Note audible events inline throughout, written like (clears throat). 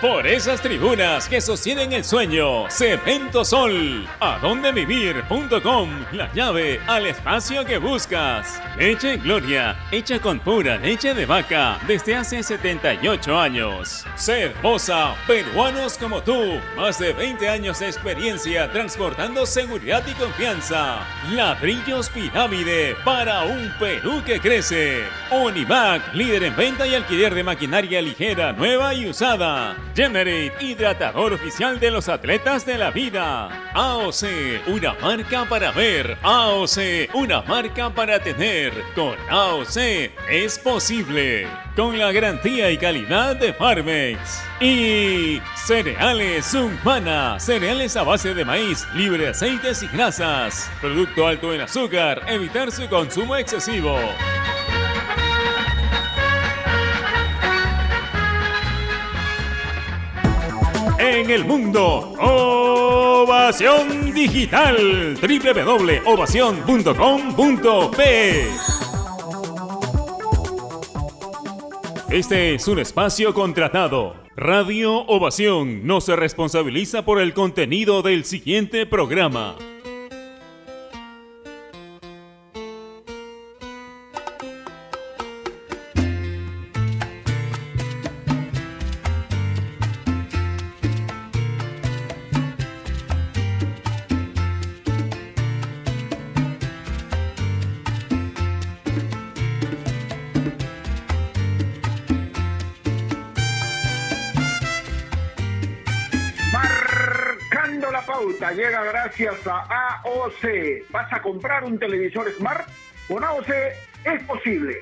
Por esas tribunas que sostienen el sueño, Cemento Sol, adondevivir.com, la llave al espacio que buscas. Leche Gloria, hecha con pura leche de vaca desde hace 78 años. Ser Moza, peruanos como tú, más de 20 años de experiencia transportando seguridad y confianza. Ladrillos Pirámide para un Perú que crece. Univac, líder en venta y alquiler de maquinaria ligera, nueva y usada. Generate, hidratador oficial de los atletas de la vida. AOC, una marca para ver. AOC, una marca para tener. Con AOC es posible. Con la garantía y calidad de Farmex. Y cereales Humana, cereales a base de maíz, libre de aceites y grasas. Producto alto en azúcar, evitar su consumo excesivo. En el mundo. Ovación Digital. www.ovación.com.p Este es un espacio contratado. Radio Ovación no se responsabiliza por el contenido del siguiente programa. Llega gracias a AOC. ¿Vas a comprar un televisor Smart? Con AOC es posible.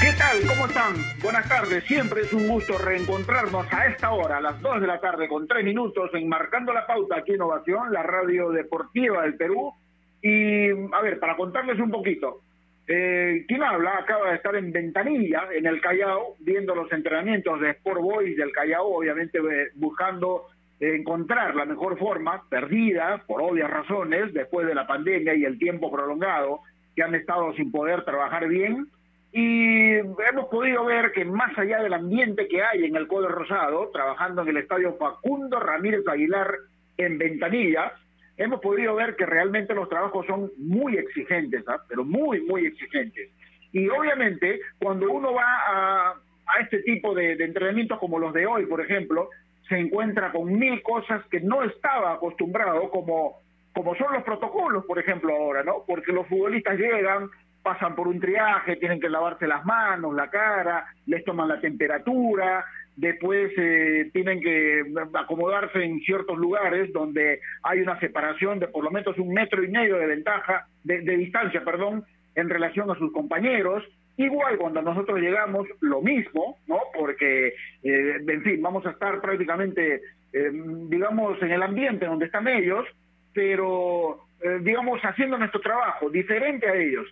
¿Qué tal? ¿Cómo están? Buenas tardes. Siempre es un gusto reencontrarnos a esta hora, a las 2 de la tarde, con 3 minutos, en Marcando la Pauta aquí Innovación, la radio deportiva del Perú. Y, a ver, para contarles un poquito, eh, ¿Quién habla? Acaba de estar en Ventanilla, en el Callao, viendo los entrenamientos de Sport Boys del Callao, obviamente eh, buscando encontrar la mejor forma, perdida por obvias razones, después de la pandemia y el tiempo prolongado, que han estado sin poder trabajar bien. Y hemos podido ver que más allá del ambiente que hay en el Codo Rosado, trabajando en el estadio Facundo Ramírez Aguilar en Ventanilla, hemos podido ver que realmente los trabajos son muy exigentes, ¿ah? pero muy, muy exigentes. Y obviamente, cuando uno va a, este tipo de, entrenamientos como los de hoy, por ejemplo, se encuentra con mil cosas que no estaba acostumbrado, como, como son los protocolos, por ejemplo, ahora, ¿no? Porque los futbolistas llegan, pasan por un triaje, tienen que lavarse las manos, la cara, les toman la temperatura, después eh, tienen que acomodarse en ciertos lugares donde hay una separación de por lo menos un metro y medio de ventaja, de, distancia, perdón, en relación a sus compañeros. Igual cuando nosotros llegamos, lo mismo, ¿no? Porque, eh, en fin, vamos a estar prácticamente, eh, digamos, en el ambiente donde están ellos, pero, digamos, haciendo nuestro trabajo, diferente a ellos.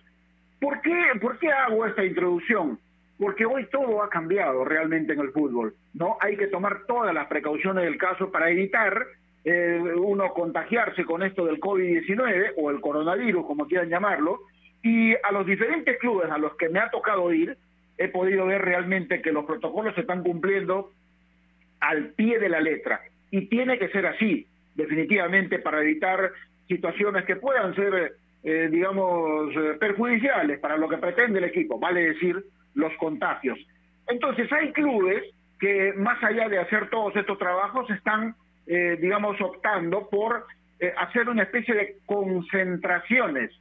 ¿Por qué, ¿Por qué hago esta introducción? Porque hoy todo ha cambiado realmente en el fútbol, ¿no? Hay que tomar todas las precauciones del caso para evitar eh, uno contagiarse con esto del COVID-19 o el coronavirus, como quieran llamarlo, y a los diferentes clubes a los que me ha tocado ir, he podido ver realmente que los protocolos se están cumpliendo al pie de la letra, y tiene que ser así, definitivamente, para evitar situaciones que puedan ser, eh, digamos, eh, perjudiciales para lo que pretende el equipo, vale decir, los contagios. Entonces hay clubes que más allá de hacer todos estos trabajos están, eh, digamos, optando por eh, hacer una especie de concentraciones.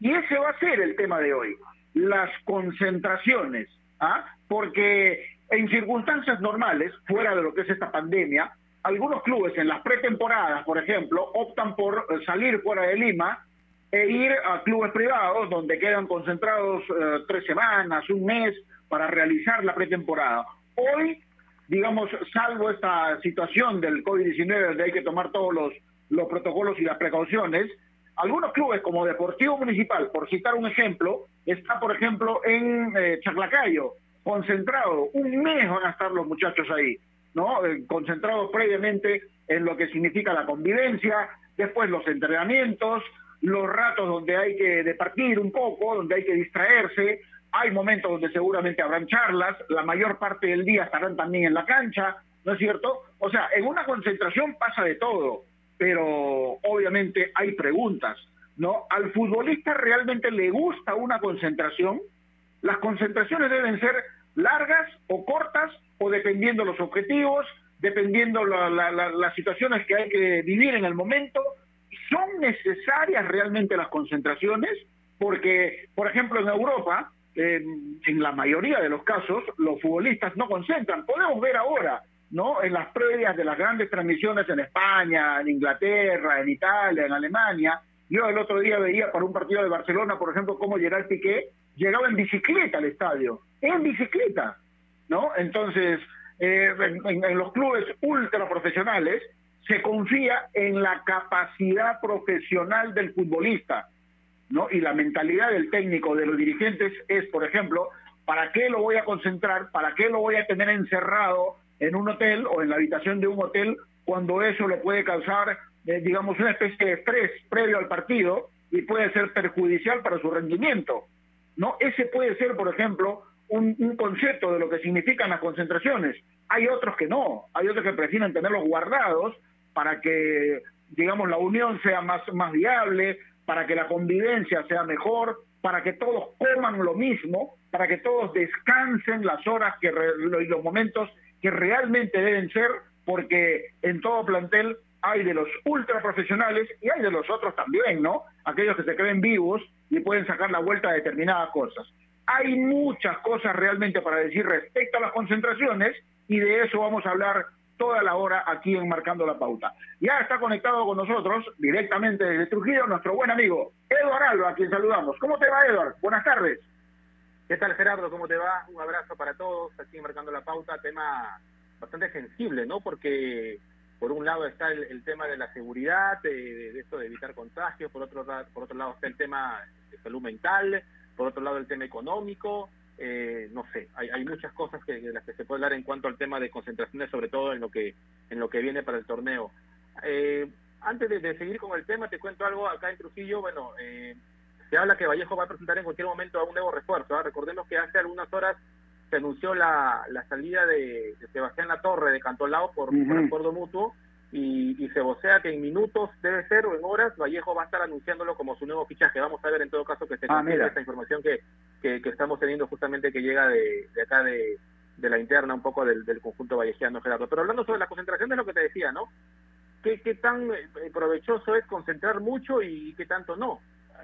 Y ese va a ser el tema de hoy, las concentraciones, ¿ah? porque en circunstancias normales, fuera de lo que es esta pandemia, algunos clubes en las pretemporadas, por ejemplo, optan por salir fuera de Lima e ir a clubes privados donde quedan concentrados eh, tres semanas, un mes para realizar la pretemporada. Hoy, digamos, salvo esta situación del COVID-19 donde hay que tomar todos los, los protocolos y las precauciones, algunos clubes como Deportivo Municipal, por citar un ejemplo, está, por ejemplo, en eh, concentrado. Un mes van a estar los muchachos ahí. ¿no? Eh, concentrados previamente en lo que significa la convivencia, después los entrenamientos, los ratos donde hay que departir un poco, donde hay que distraerse, hay momentos donde seguramente habrán charlas, la mayor parte del día estarán también en la cancha, ¿no es cierto? O sea, en una concentración pasa de todo, pero obviamente hay preguntas, ¿no? ¿Al futbolista realmente le gusta una concentración? Las concentraciones deben ser largas o cortas o dependiendo los objetivos, dependiendo las situaciones que hay que vivir en el momento. ¿Son necesarias realmente las concentraciones? Porque, por ejemplo, en Europa, en la mayoría de los casos, los futbolistas no concentran. Podemos ver ahora, ¿no? En las previas de las grandes transmisiones en España, en Inglaterra, en Italia, en Alemania. Yo el otro día veía para un partido de Barcelona, por ejemplo, cómo Gerard Piqué llegaba en bicicleta al estadio. En bicicleta, ¿no? Entonces, eh, en, los clubes ultra profesionales se confía en la capacidad profesional del futbolista, ¿no? Y la mentalidad del técnico, de los dirigentes es, por ejemplo, ¿para qué lo voy a concentrar? ¿Para qué lo voy a tener encerrado en un hotel o en la habitación de un hotel cuando eso le puede causar, eh, digamos, una especie de estrés previo al partido y puede ser perjudicial para su rendimiento? ¿No? Ese puede ser, por ejemplo, un, concepto de lo que significan las concentraciones. Hay otros que no, hay otros que prefieren tenerlos guardados para que, digamos, la unión sea más, más viable, para que la convivencia sea mejor, para que todos coman lo mismo, para que todos descansen las horas que y los momentos que realmente deben ser, porque en todo plantel hay de los ultra profesionales y hay de los otros también, ¿no? Aquellos que se creen vivos y pueden sacar la vuelta a determinadas cosas. Hay muchas cosas realmente para decir respecto a las concentraciones y de eso vamos a hablar toda la hora aquí en Marcando la Pauta. Ya está conectado con nosotros directamente desde Trujillo nuestro buen amigo Eduardo Alba, a quien saludamos. ¿Cómo te va, Eduardo? Buenas tardes. ¿Qué tal, Gerardo? ¿Cómo te va? Un abrazo para todos aquí en Marcando la Pauta. Tema bastante sensible, ¿no? Porque por un lado está el, tema de la seguridad, de, esto de evitar contagios, por otro, por otro lado está el tema de salud mental, por otro lado el tema económico, eh, no sé, hay, hay muchas cosas que, de las que se puede hablar en cuanto al tema de concentraciones, sobre todo en lo que en lo que viene para el torneo. Eh, antes de, seguir con el tema, te cuento algo acá en Trujillo. Bueno, eh, se habla que Vallejo va a presentar en cualquier momento a un nuevo refuerzo. ¿ah? Recordemos que hace algunas horas se anunció la, la salida de, Sebastián Latorre de Cantolao por, por acuerdo mutuo y, se vocea que en minutos debe ser o en horas Vallejo va a estar anunciándolo como su nuevo fichaje. Vamos a ver en todo caso que se ah, esta información que, que, estamos teniendo justamente que llega de, acá de, la interna un poco del, del conjunto vallejiano, Gerardo. Pero hablando sobre la concentración de lo que te decía, ¿no? ¿Qué, qué tan eh, provechoso es concentrar mucho y qué tanto no?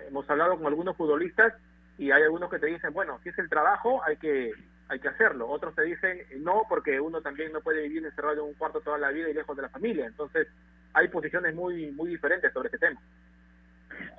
Hemos hablado con algunos futbolistas y hay algunos que te dicen, bueno, si es el trabajo, hay que hay que hacerlo. Otros te dicen no, porque uno también no puede vivir encerrado en un cuarto toda la vida y lejos de la familia. Entonces, hay posiciones muy, muy diferentes sobre este tema.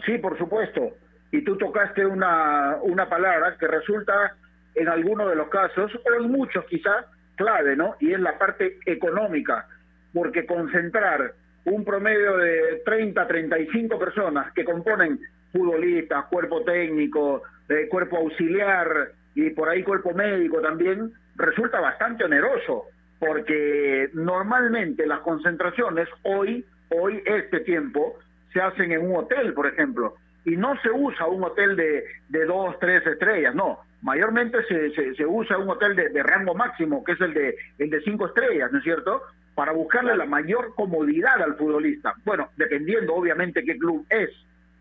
Sí, por supuesto. Y tú tocaste una, una palabra que resulta en algunos de los casos, o en muchos quizás, clave, ¿no? Y es la parte económica, porque concentrar un promedio de 30, 35 personas que componen futbolistas, cuerpo técnico, eh, cuerpo auxiliar, y por ahí cuerpo médico también, resulta bastante oneroso, porque normalmente las concentraciones hoy, hoy este tiempo, se hacen en un hotel, por ejemplo, y no se usa un hotel de, de dos, tres estrellas, no, mayormente se, se, usa un hotel de, de, rango máximo, que es el de, el de cinco estrellas, ¿no es cierto?, para buscarle la mayor comodidad al futbolista. Bueno, dependiendo obviamente qué club es,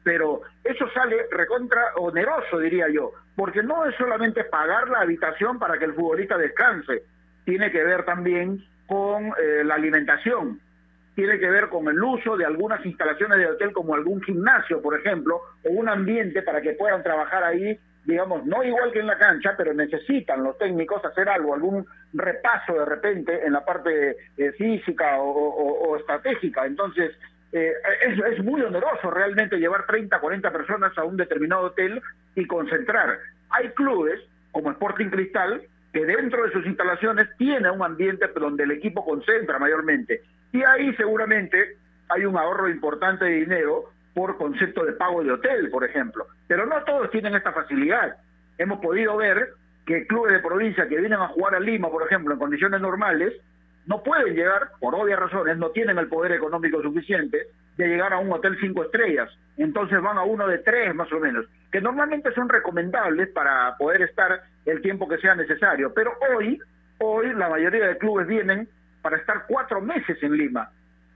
pero eso sale recontra oneroso, diría yo, porque no es solamente pagar la habitación para que el futbolista descanse, tiene que ver también con eh, la alimentación, tiene que ver con el uso de algunas instalaciones de hotel como algún gimnasio, por ejemplo, o un ambiente para que puedan trabajar ahí, digamos, no igual que en la cancha, pero necesitan los técnicos hacer algo, algún repaso de repente en la parte eh, física o estratégica. Entonces, eh, es, es, muy oneroso realmente llevar 30, 40 personas a un determinado hotel y concentrar. Hay clubes como Sporting Cristal que dentro de sus instalaciones tiene un ambiente donde el equipo concentra mayormente. Y ahí seguramente hay un ahorro importante de dinero por concepto de pago de hotel, por ejemplo. Pero no todos tienen esta facilidad. Hemos podido ver que clubes de provincia que vienen a jugar a Lima, por ejemplo, en condiciones normales, no pueden llegar, por obvias razones, no tienen el poder económico suficiente de llegar a un hotel cinco estrellas. Entonces van a uno de tres más o menos, que normalmente son recomendables para poder estar el tiempo que sea necesario. Pero hoy, hoy la mayoría de clubes vienen para estar cuatro meses en Lima.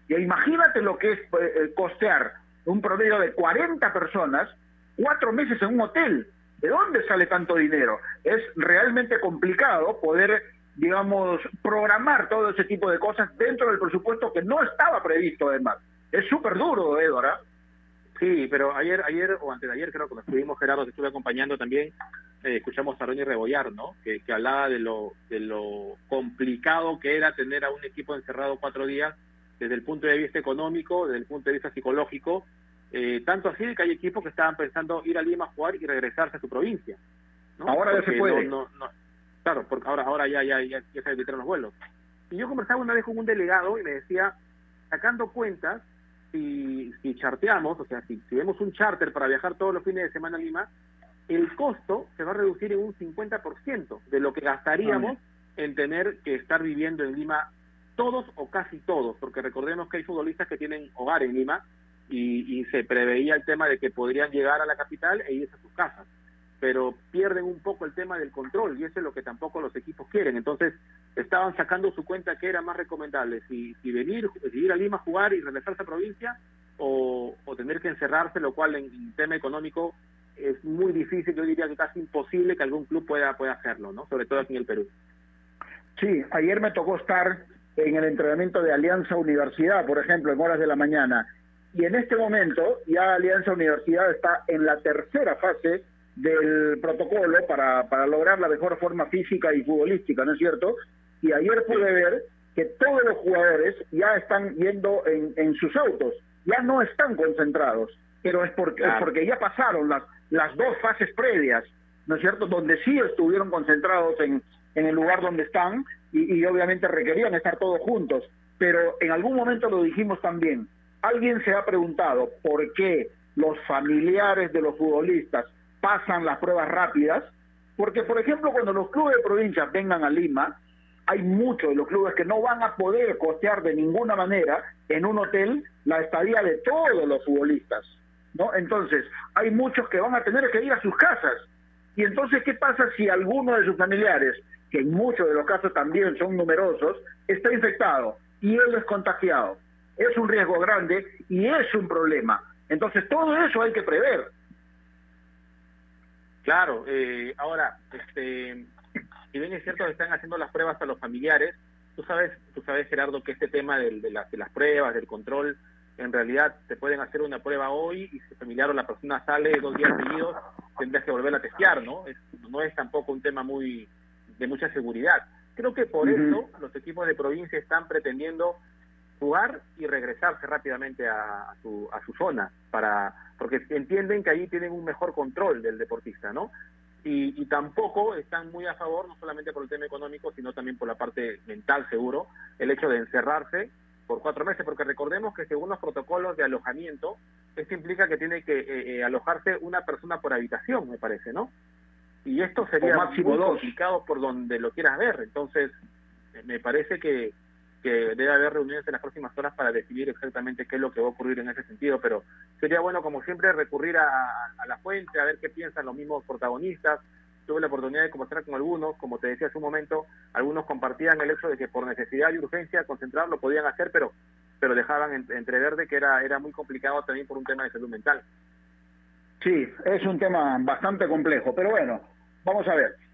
Y imagínate lo que es eh, eh, costear un promedio de 40 personas, cuatro meses en un hotel. ¿De dónde sale tanto dinero? Es realmente complicado poder, digamos, programar todo ese tipo de cosas dentro del presupuesto que no estaba previsto, además. Es súper duro, Edora. Sí, pero ayer, ayer o antes de ayer creo que nos estuvimos, Gerardo, te estuve acompañando también, eh, escuchamos a Ronnie Rebollar, ¿no? Que, que hablaba de lo, de lo complicado que era tener a un equipo encerrado cuatro días desde el punto de vista económico, desde el punto de vista psicológico, eh, tanto así que hay equipos que estaban pensando ir a Lima a jugar y regresarse a su provincia. Ahora ya se puede. claro, porque ahora, ahora ya, ya, ya, ya se evitaron los vuelos. Y yo conversaba una vez con un delegado y me decía, sacando cuentas, si, si charteamos, o sea, si, si vemos un charter para viajar todos los fines de semana a Lima, el costo se va a reducir en un 50% de lo que gastaríamos en tener que estar viviendo en Lima todos o casi todos, porque recordemos que hay futbolistas que tienen hogar en Lima y, y, se preveía el tema de que podrían llegar a la capital e irse a sus casas, pero pierden un poco el tema del control y eso es lo que tampoco los equipos quieren. Entonces estaban sacando su cuenta que era más recomendable, si, si venir, si ir a Lima a jugar y regresarse a provincia o, o tener que encerrarse, lo cual en, en tema económico es muy difícil, yo diría que casi imposible que algún club pueda, pueda hacerlo, ¿no? Sobre todo aquí en el Perú. Sí, ayer me tocó estar en el entrenamiento de Alianza Universidad, por ejemplo, en horas de la mañana. Y en este momento ya Alianza Universidad está en la tercera fase del protocolo para, para lograr la mejor forma física y futbolística, ¿no es cierto? Y ayer pude ver que todos los jugadores ya están yendo en, en sus autos, ya no están concentrados, pero es porque, es porque ya pasaron las, las dos fases previas, ¿no es cierto? Donde sí estuvieron concentrados en, en el lugar donde están y, obviamente requerían estar todos juntos. Pero en algún momento lo dijimos también, alguien se ha preguntado por qué los familiares de los futbolistas pasan las pruebas rápidas, porque por ejemplo cuando los clubes de provincia vengan a Lima, hay muchos de los clubes que no van a poder costear de ninguna manera en un hotel la estadía de todos los futbolistas, ¿no? Entonces, hay muchos que van a tener que ir a sus casas. Y entonces, ¿qué pasa si alguno de sus familiares que en muchos de los casos también son numerosos, está infectado y él es contagiado. Es un riesgo grande y es un problema. Entonces todo eso hay que prever. Claro, eh, ahora, este, si bien es cierto que están haciendo las pruebas a los familiares, tú sabes, tú sabes Gerardo que este tema de, de, las, de las pruebas, del control, en realidad te pueden hacer una prueba hoy y si el familiar o la persona sale dos días seguidos, tendrás que volver a testear, ¿no? Es, no es tampoco un tema muy de mucha seguridad. Creo que por eso los equipos de provincia están pretendiendo jugar y regresarse rápidamente a, su, a su zona, para porque entienden que ahí tienen un mejor control del deportista, ¿no? Y, y, tampoco están muy a favor, no solamente por el tema económico, sino también por la parte mental, seguro, el hecho de encerrarse por cuatro meses, porque recordemos que según los protocolos de alojamiento, esto implica que tiene que eh, eh alojarse una persona por habitación, me parece, ¿no? y esto sería máximo muy complicado por donde lo quieras ver. Entonces, me parece que, que debe haber reuniones en las próximas horas para decidir exactamente qué es lo que va a ocurrir en ese sentido, pero sería bueno, como siempre, recurrir a, la fuente, a ver qué piensan los mismos protagonistas. Tuve la oportunidad de conversar con algunos, como te decía hace un momento, algunos compartían el hecho de que por necesidad y urgencia concentrar lo podían hacer, pero pero dejaban entrever de que era, era muy complicado también por un tema de salud mental. Sí, es un tema bastante complejo, pero bueno, Vamos a ver,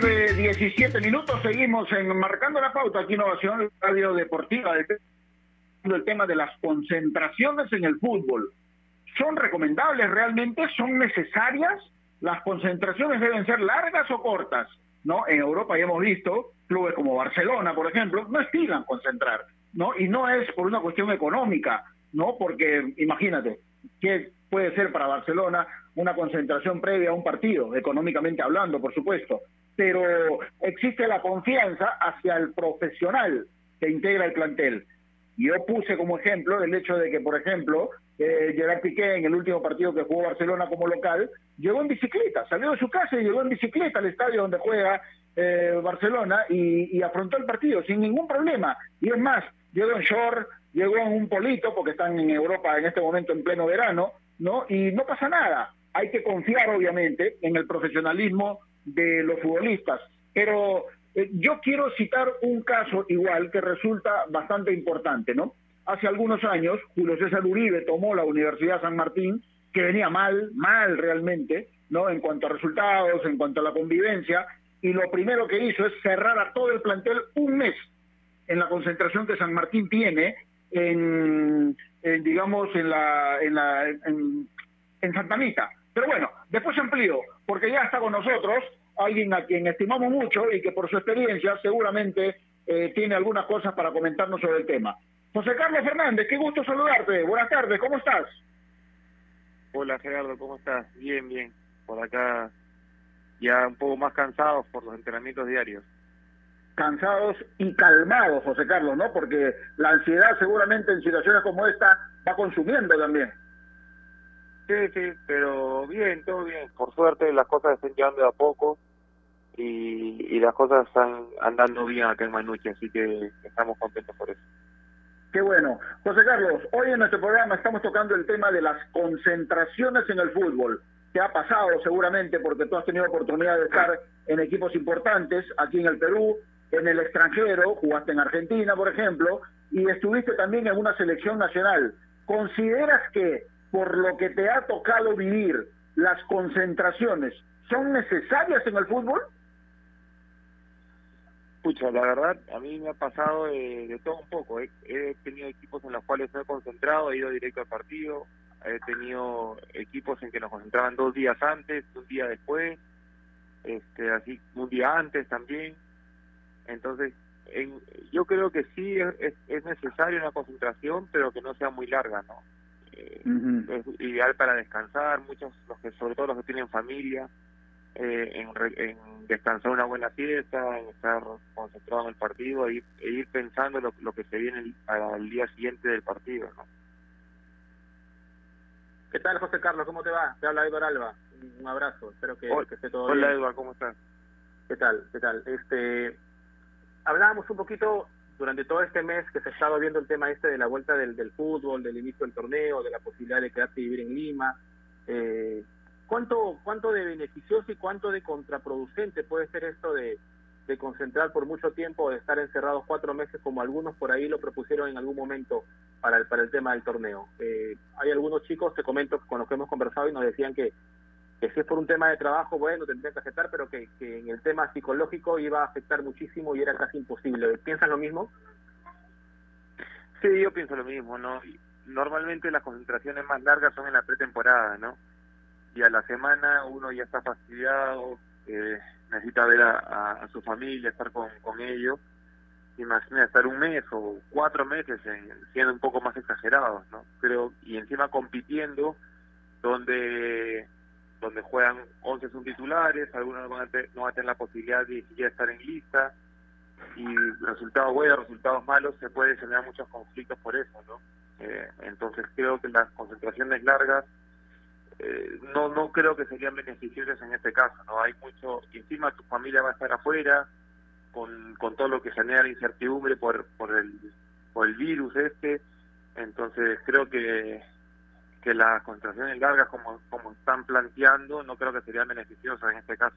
Tarde, 17 minutos. Seguimos en Marcando la Pauta, aquí Innovación Radio Deportiva. El tema de las concentraciones en el fútbol. ¿Son recomendables realmente? ¿Son necesarias? ¿Las concentraciones deben ser largas o cortas? ¿No? En Europa ya hemos visto clubes como Barcelona, por ejemplo, no estilan concentrar, ¿no? Y no es por una cuestión económica, ¿no? Porque imagínate, ¿qué puede ser para Barcelona una concentración previa a un partido, económicamente hablando, por supuesto, pero existe la confianza hacia el profesional que integra el plantel. Yo puse como ejemplo el hecho de que, por ejemplo, eh, Gerard Piqué en el último partido que jugó Barcelona como local, llegó en bicicleta, salió de su casa y llegó en bicicleta al estadio donde juega eh, Barcelona y, y, afrontó el partido sin ningún problema. Y es más, llegó en short, llegó en un polito, porque están en Europa en este momento en pleno verano, ¿no? Y no pasa nada hay que confiar obviamente en el profesionalismo de los futbolistas, pero eh, yo quiero citar un caso igual que resulta bastante importante, ¿no? Hace algunos años Julio César Uribe tomó la Universidad San Martín, que venía mal, mal realmente, ¿no? En cuanto a resultados, en cuanto a la convivencia, y lo primero que hizo es cerrar a todo el plantel un mes en la concentración que San Martín tiene en, digamos en la en la en, en Santa Anita pero bueno, después amplió, porque ya está con nosotros alguien a quien estimamos mucho y que por su experiencia seguramente eh, tiene algunas cosas para comentarnos sobre el tema. José Carlos Fernández, qué gusto saludarte. Buenas tardes, ¿cómo estás? Hola Gerardo, ¿cómo estás? Bien, bien. Por acá ya un poco más cansados por los entrenamientos diarios. Cansados y calmados, José Carlos, ¿no? Porque la ansiedad seguramente en situaciones como esta va consumiendo también. Sí, sí, pero bien, todo bien. Por suerte las cosas están llevando de a poco y, y las cosas están andando bien acá en Manuche, así que estamos contentos por eso. Qué bueno. José Carlos, hoy en nuestro programa estamos tocando el tema de las concentraciones en el fútbol. Te ha pasado seguramente porque tú has tenido oportunidad de estar en equipos importantes aquí en el Perú, en el extranjero, jugaste en Argentina, por ejemplo, y estuviste también en una selección nacional. ¿Consideras que por lo que te ha tocado vivir, las concentraciones son necesarias en el fútbol? Pucha, la verdad, a mí me ha pasado de, todo un poco. He, tenido equipos en los cuales me he concentrado, he ido directo al partido. He tenido equipos en que nos concentraban dos días antes, un día después, este, así un día antes también. Entonces, yo creo que sí es, es necesaria una concentración, pero que no sea muy larga, ¿no? es ideal para descansar, muchos, los que, sobre todo los que tienen familia, eh, en, descansar una buena fiesta, en estar concentrado en el partido e ir, pensando lo, lo, que se viene al día siguiente del partido. ¿no? ¿Qué tal, José Carlos? ¿Cómo te va? Te habla Edward Alba. Un abrazo. Espero que, hola, esté todo bien. Hola, Edward. ¿Cómo estás? ¿Qué tal? ¿Qué tal? Este, hablábamos un poquito durante todo este mes que se ha estado viendo el tema este de la vuelta del, del fútbol, del inicio del torneo, de la posibilidad de quedarse y vivir en Lima, eh, ¿cuánto, ¿cuánto de beneficioso y cuánto de contraproducente puede ser esto de, concentrar por mucho tiempo, de estar encerrados cuatro meses como algunos por ahí lo propusieron en algún momento para el, para el tema del torneo? Eh, hay algunos chicos, te comento, con los que hemos conversado y nos decían que si es por un tema de trabajo, bueno, tendría que aceptar, pero que, que, en el tema psicológico iba a afectar muchísimo y era casi imposible. ¿Piensan lo mismo? Sí, yo pienso lo mismo, ¿no? Normalmente las concentraciones más largas son en la pretemporada, ¿no? Y a la semana uno ya está fastidiado, eh, necesita ver a, a, su familia, estar con, con ellos. Imagina estar un mes o cuatro meses siendo un poco más exagerados, ¿no? Pero, y encima compitiendo, donde donde juegan 11 son titulares, algunos no van, a tener, no van a tener la posibilidad de ya estar en lista, y resultados buenos, resultados malos, se puede generar muchos conflictos por eso, ¿no? Eh, entonces creo que las concentraciones largas eh, no no creo que serían beneficiosas en este caso, ¿no? Hay mucho, encima tu familia va a estar afuera, con, con todo lo que genera incertidumbre por, por, el, por el virus este, entonces creo que que las concentraciones largas como, como están planteando no creo que serían beneficiosas en este caso.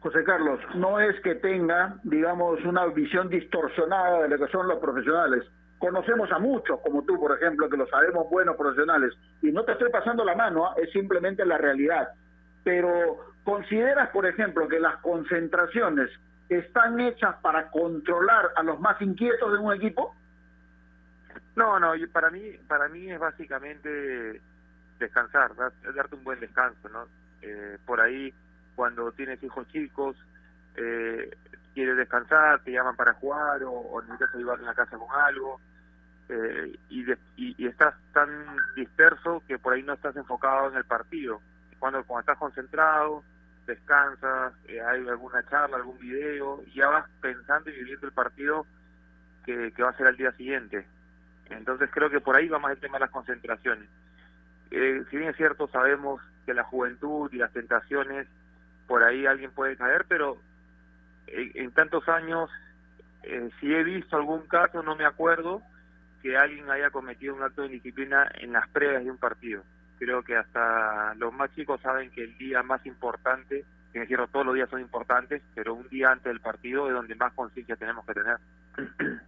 José Carlos, no es que tenga, digamos, una visión distorsionada de lo que son los profesionales. Conocemos a muchos, como tú, por ejemplo, que lo sabemos buenos profesionales, y no te estoy pasando la mano, ¿ah? es simplemente la realidad. Pero, ¿consideras, por ejemplo, que las concentraciones están hechas para controlar a los más inquietos de un equipo? No, no, para mí, para mí es básicamente descansar, darte un buen descanso, ¿no? Eh, por ahí, cuando tienes hijos chicos, eh, quieres descansar, te llaman para jugar o, necesitas ayudar en la casa con algo, eh, y, y, estás tan disperso que por ahí no estás enfocado en el partido. Cuando, cuando estás concentrado, descansas, eh, hay alguna charla, algún video, y ya vas pensando y viviendo el partido que, que va a ser al día siguiente. Entonces creo que por ahí va más el tema de las concentraciones. Eh, si bien es cierto, sabemos que la juventud y las tentaciones, por ahí alguien puede caer, pero en, tantos años, eh, si he visto algún caso, no me acuerdo, que alguien haya cometido un acto de indisciplina en las previas de un partido. Creo que hasta los más chicos saben que el día más importante, que cierto, todos los días son importantes, pero un día antes del partido es donde más conciencia tenemos que tener. (clears throat)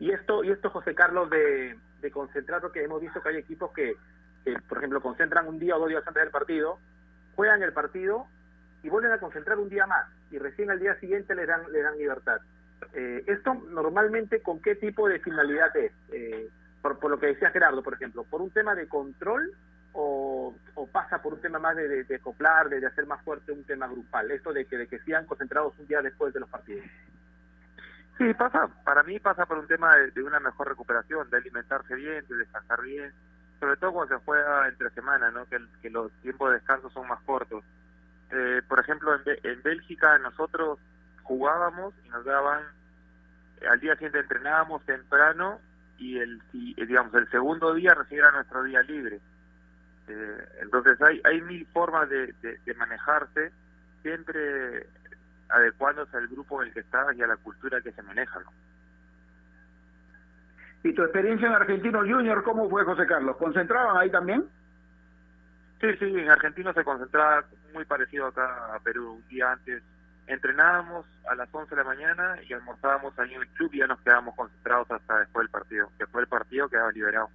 Y esto, y esto José Carlos, de, de concentrar, porque hemos visto que hay equipos que, por ejemplo, concentran un día o dos días antes del partido, juegan el partido y vuelven a concentrar un día más, y recién al día siguiente le dan, le dan libertad. Eh, ¿Esto normalmente con qué tipo de finalidad es? Eh, por, por, lo que decía Gerardo, por ejemplo, ¿por un tema de control o, o pasa por un tema más de, de, de de, hacer más fuerte un tema grupal? Esto de que, de que sean concentrados un día después de los partidos. Sí, pasa, para mí pasa por un tema de, de, una mejor recuperación, de alimentarse bien, de descansar bien, sobre todo cuando se juega entre semana, ¿no? que, que los tiempos de descanso son más cortos. Eh, por ejemplo, en, en Bélgica nosotros jugábamos y nos daban, al día siguiente entrenábamos temprano y el digamos el segundo día recién era nuestro día libre. Eh, entonces hay, hay mil formas de, de, de manejarse, siempre adecuándose al grupo en el que estás y a la cultura que se maneja. ¿no? ¿Y tu experiencia en Argentino Junior cómo fue, José Carlos? ¿Concentraban ahí también? Sí, sí, en Argentino se concentraba muy parecido acá a Perú. Un día antes entrenábamos a las 11 de la mañana y almorzábamos ahí en el club y ya nos quedábamos concentrados hasta después del partido. Después del partido quedaba liberado.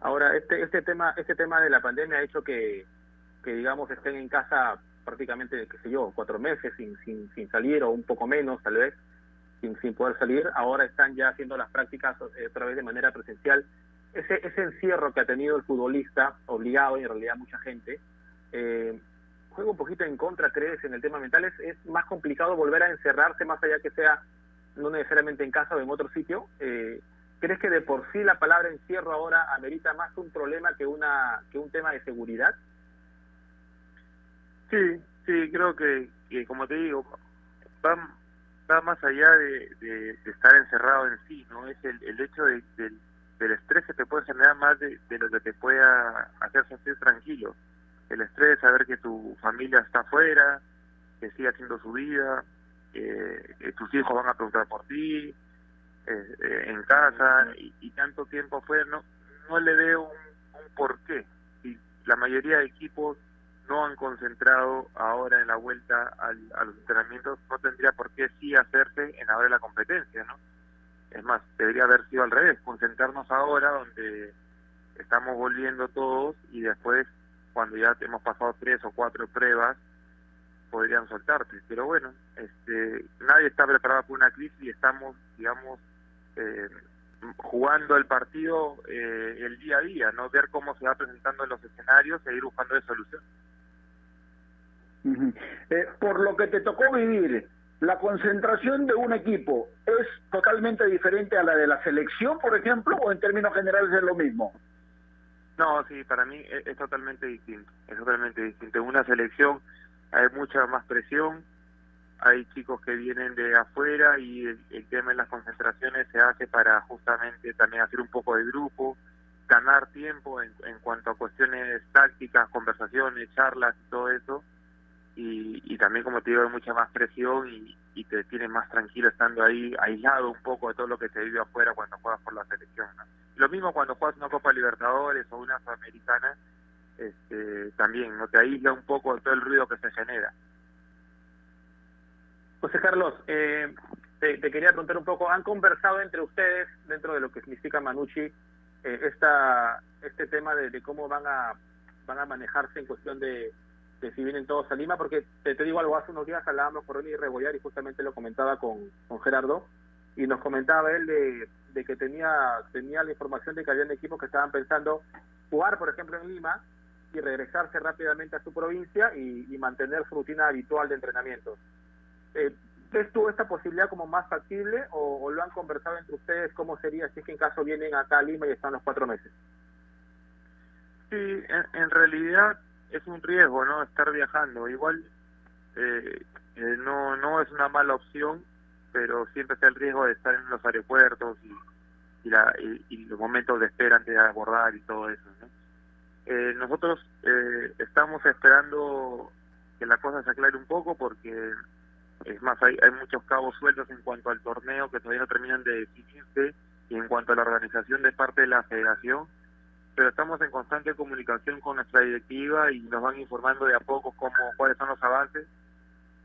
Ahora, este este tema este tema de la pandemia ha hecho que, que digamos, estén en casa prácticamente, qué sé yo, cuatro meses sin, sin, sin salir o un poco menos tal vez, sin, sin poder salir, ahora están ya haciendo las prácticas eh, otra vez de manera presencial. Ese, ese encierro que ha tenido el futbolista, obligado y en realidad mucha gente, eh, juega un poquito en contra, crees, en el tema mental. Es, más complicado volver a encerrarse más allá que sea no necesariamente en casa o en otro sitio. Eh, ¿Crees que de por sí la palabra encierro ahora amerita más un problema que, una, que un tema de seguridad? Sí, sí, creo que, como te digo, va, va más allá de, estar encerrado en sí, ¿no? Es el, el hecho de, de, del estrés que te puede generar más de lo que te pueda hacer sentir tranquilo. El estrés, saber que tu familia está afuera, que sigue haciendo su vida, eh, tus hijos van a preguntar por ti, eh, en casa, y, tanto tiempo fue, no, no le veo un, un porqué. Y la mayoría de equipos no han concentrado ahora en la vuelta al, a los entrenamientos, no tendría por qué sí hacerse en ahora la competencia, ¿no? Es más, debería haber sido al revés, concentrarnos ahora donde estamos volviendo todos y después, cuando ya hemos pasado tres o cuatro pruebas, podrían soltarte. Pero bueno, este, nadie está preparado para una crisis y estamos, digamos, eh, jugando el partido eh, el día a día, no ver cómo se va presentando en los escenarios e ir buscando de solución. Eh, por lo que te tocó vivir, la concentración de un equipo es totalmente diferente a la de la selección, por ejemplo, o en términos generales es lo mismo. No, sí, para mí es, totalmente distinto, es totalmente distinto. En una selección hay mucha más presión, hay chicos que vienen de afuera y el, tema de las concentraciones se hace para justamente también hacer un poco de grupo, ganar tiempo en, en cuanto a cuestiones tácticas, conversaciones, charlas y todo eso y, y también como te digo hay mucha más presión y, y te tienes más tranquilo estando ahí aislado un poco de todo lo que se vive afuera cuando juegas por la selección lo mismo cuando juegas una Copa Libertadores o una Sudamericana este, también no te aísla un poco de todo el ruido que se genera. José Carlos eh, te, quería preguntar un poco han conversado entre ustedes dentro de lo que significa Manucci eh, esta este tema de, de cómo van a van a manejarse en cuestión de si vienen todos a Lima, porque te, digo algo, hace unos días hablábamos con Ronnie Rebollar y justamente lo comentaba con, con Gerardo, y nos comentaba él de, que tenía, tenía la información de que habían equipos que estaban pensando jugar, por ejemplo, en Lima y regresarse rápidamente a su provincia y, mantener su rutina habitual de entrenamiento. Eh, ¿Ves tú esta posibilidad como más factible o, lo han conversado entre ustedes cómo sería si es que en caso vienen acá a Lima y están los cuatro meses? Sí, en, en realidad es un riesgo, ¿no? Estar viajando. Igual eh, eh, no no es una mala opción, pero siempre está el riesgo de estar en los aeropuertos y, y, la, y, los momentos de espera antes de abordar y todo eso. ¿no? Eh, nosotros eh, estamos esperando que la cosa se aclare un poco porque es más hay, hay muchos cabos sueltos en cuanto al torneo que todavía no terminan de definirse y en cuanto a la organización de parte de la federación pero estamos en constante comunicación con nuestra directiva y nos van informando de a poco cómo, cuáles son los avances.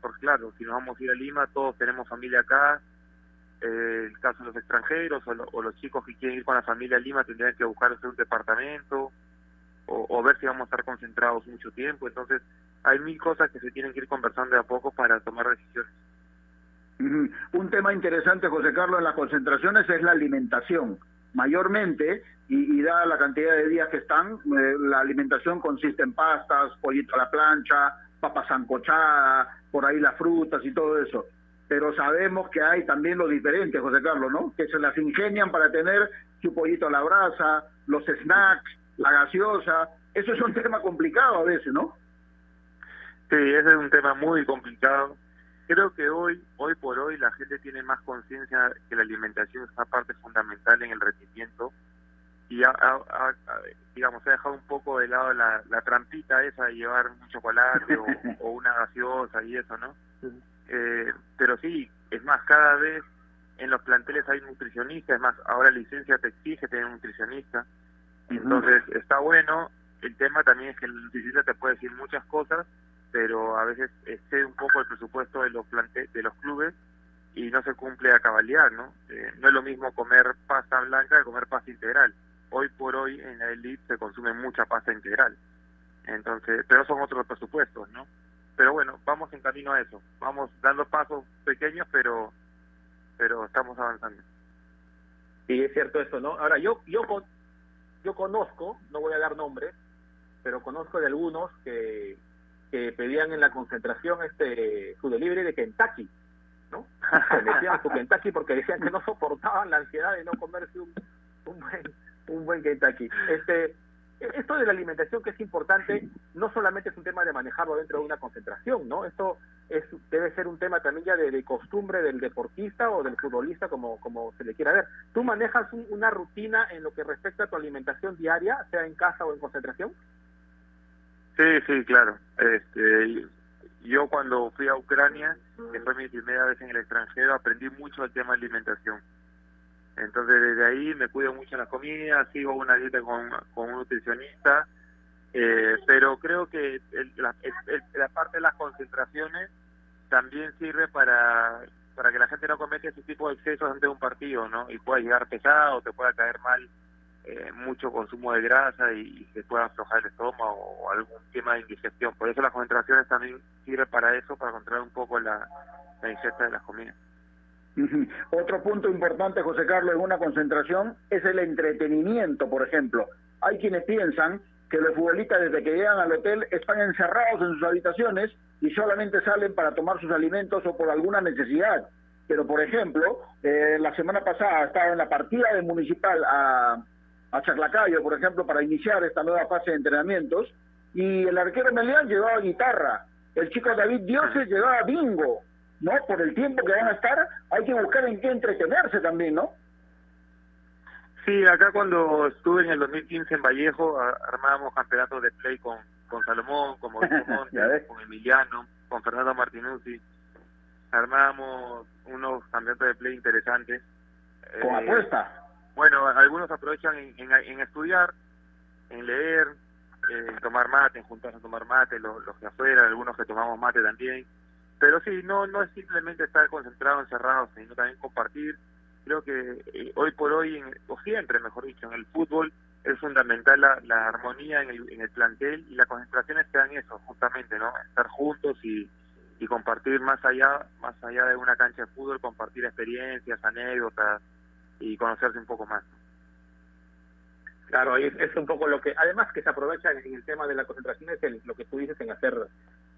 Porque claro, si nos vamos a ir a Lima, todos tenemos familia acá. Eh, el caso de los extranjeros o, los chicos que quieren ir con la familia a Lima tendrían que buscarse un departamento o, o, ver si vamos a estar concentrados mucho tiempo. Entonces, hay mil cosas que se tienen que ir conversando de a poco para tomar decisiones. Un tema interesante, José Carlos, en las concentraciones es la alimentación mayormente, y, dada la cantidad de días que están, eh, la alimentación consiste en pastas, pollito a la plancha, papas sancochadas, por ahí las frutas y todo eso. Pero sabemos que hay también lo diferente, José Carlos, ¿no? Que se las ingenian para tener su pollito a la brasa, los snacks, la gaseosa. Eso es un (laughs) tema complicado a veces, ¿no? Sí, ese es un tema muy complicado creo que hoy, hoy por hoy, la gente tiene más conciencia que la alimentación es una parte fundamental en el rendimiento y ha, digamos, ha dejado un poco de lado la, la trampita esa de llevar un chocolate o, (laughs) una gaseosa y eso, ¿no? Eh, pero sí, es más, cada vez en los planteles hay nutricionistas, es más, ahora la licencia te exige tener un nutricionista, entonces está bueno, el tema también es que el nutricionista te puede decir muchas cosas, pero a veces excede un poco el presupuesto de los de los clubes y no se cumple a cabalidad, ¿no? Eh, no es lo mismo comer pasta blanca que comer pasta integral. Hoy por hoy en la elite se consume mucha pasta integral. Entonces, pero son otros presupuestos, ¿no? Pero bueno, vamos en camino a eso. Vamos dando pasos pequeños, pero pero estamos avanzando. Sí, es cierto eso, ¿no? Ahora yo yo yo conozco, no voy a dar nombres, pero conozco de algunos que que pedían en la concentración este su delivery de Kentucky, ¿no? (laughs) Se metían su Kentucky porque decían que no soportaban la ansiedad de no comerse un, un buen un buen Kentucky. Este esto de la alimentación que es importante no solamente es un tema de manejarlo dentro de una concentración, ¿no? Esto es debe ser un tema también ya de, costumbre del deportista o del futbolista como como se le quiera ver. ¿Tú manejas una rutina en lo que respecta a tu alimentación diaria, sea en casa o en concentración? Sí, sí, claro. Este, yo cuando fui a Ucrania, que fue mi primera vez en el extranjero, aprendí mucho el tema de alimentación. Entonces desde ahí me cuido mucho en la comida, sigo una dieta con, un nutricionista, eh, pero creo que la, la parte de las concentraciones también sirve para para que la gente no cometa ese tipo de excesos antes de un partido, ¿no? Y pueda llegar pesado, te pueda caer mal eh, mucho consumo de grasa y, se pueda aflojar el estómago o algún tema de indigestión. Por eso las concentraciones también sirven para eso, para controlar un poco la ingesta de las comidas. Otro punto importante, José Carlos, en una concentración es el entretenimiento, por ejemplo. Hay quienes piensan que los futbolistas desde que llegan al hotel están encerrados en sus habitaciones y solamente salen para tomar sus alimentos o por alguna necesidad. Pero, por ejemplo, eh, la semana pasada estaba en la partida de Municipal a, a Chaclacayo, por ejemplo, para iniciar esta nueva fase de entrenamientos, y el arquero Melián llevaba guitarra, el chico David Dioses llevaba bingo, ¿no? Por el tiempo que van a estar, hay que buscar en qué entretenerse también, ¿no? Sí, acá cuando estuve en el 2015 en Vallejo, armábamos campeonatos de play con, con Salomón, con Mauricio (laughs) Montes, con Emiliano, con Fernando Martinuzzi. Armábamos unos campeonatos de play interesantes. ¿Con eh, apuesta? Bueno, algunos aprovechan en, en, estudiar, en leer, en tomar mate, en juntarse a tomar mate, los, los que afuera, algunos que tomamos mate también. Pero sí, no, no es simplemente estar concentrado, encerrado, sino también compartir creo que eh, hoy por hoy, o siempre mejor dicho, en el fútbol es fundamental la, armonía en el, en el, plantel y la concentración está en eso, justamente, ¿no? Estar juntos y, y compartir más allá, más allá de una cancha de fútbol, compartir experiencias, anécdotas y conocerse un poco más. Claro, es, es un poco lo que, además que se aprovecha en el tema de la concentración es el, lo que tú dices en hacer,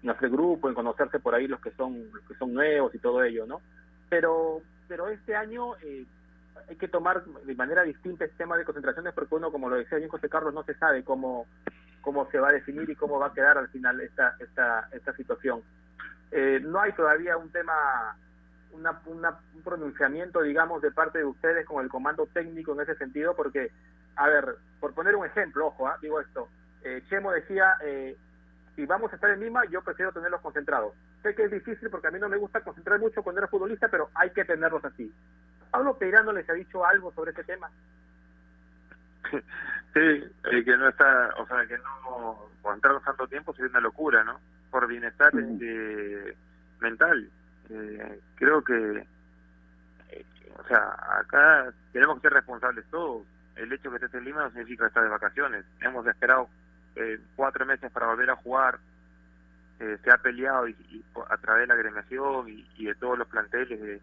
en hacer grupo, en conocerse por ahí los que son, los que son nuevos y todo ello, ¿no? Pero pero este año eh, hay que tomar de manera distinta este tema de concentraciones porque uno, como lo decía bien José Carlos, no se sabe cómo, cómo se va a definir y cómo va a quedar al final esta, esta, esta situación. Eh, no hay todavía un tema, una, un pronunciamiento, digamos, de parte de ustedes con el comando técnico en ese sentido, porque, a ver, por poner un ejemplo, ojo, ¿ah? digo esto, eh, Chemo decía, eh, si vamos a estar en Lima, yo prefiero tenerlos concentrados. Sé que es difícil porque a mí no me gusta concentrar mucho cuando era futbolista, pero hay que tenerlos así. Pablo Peirano les ha dicho algo sobre este tema. (laughs) Sí, eh, que no está, o sea, que no aguantar tanto tiempo sería una locura, ¿no? Por bienestar este, mental. Eh, creo que, eh, o sea, acá tenemos que ser responsables todos. El hecho que estés en Lima no significa estar de vacaciones. Hemos esperado eh, cuatro meses para volver a jugar, eh, se ha peleado y, a través de la agremiación y, de todos los planteles de,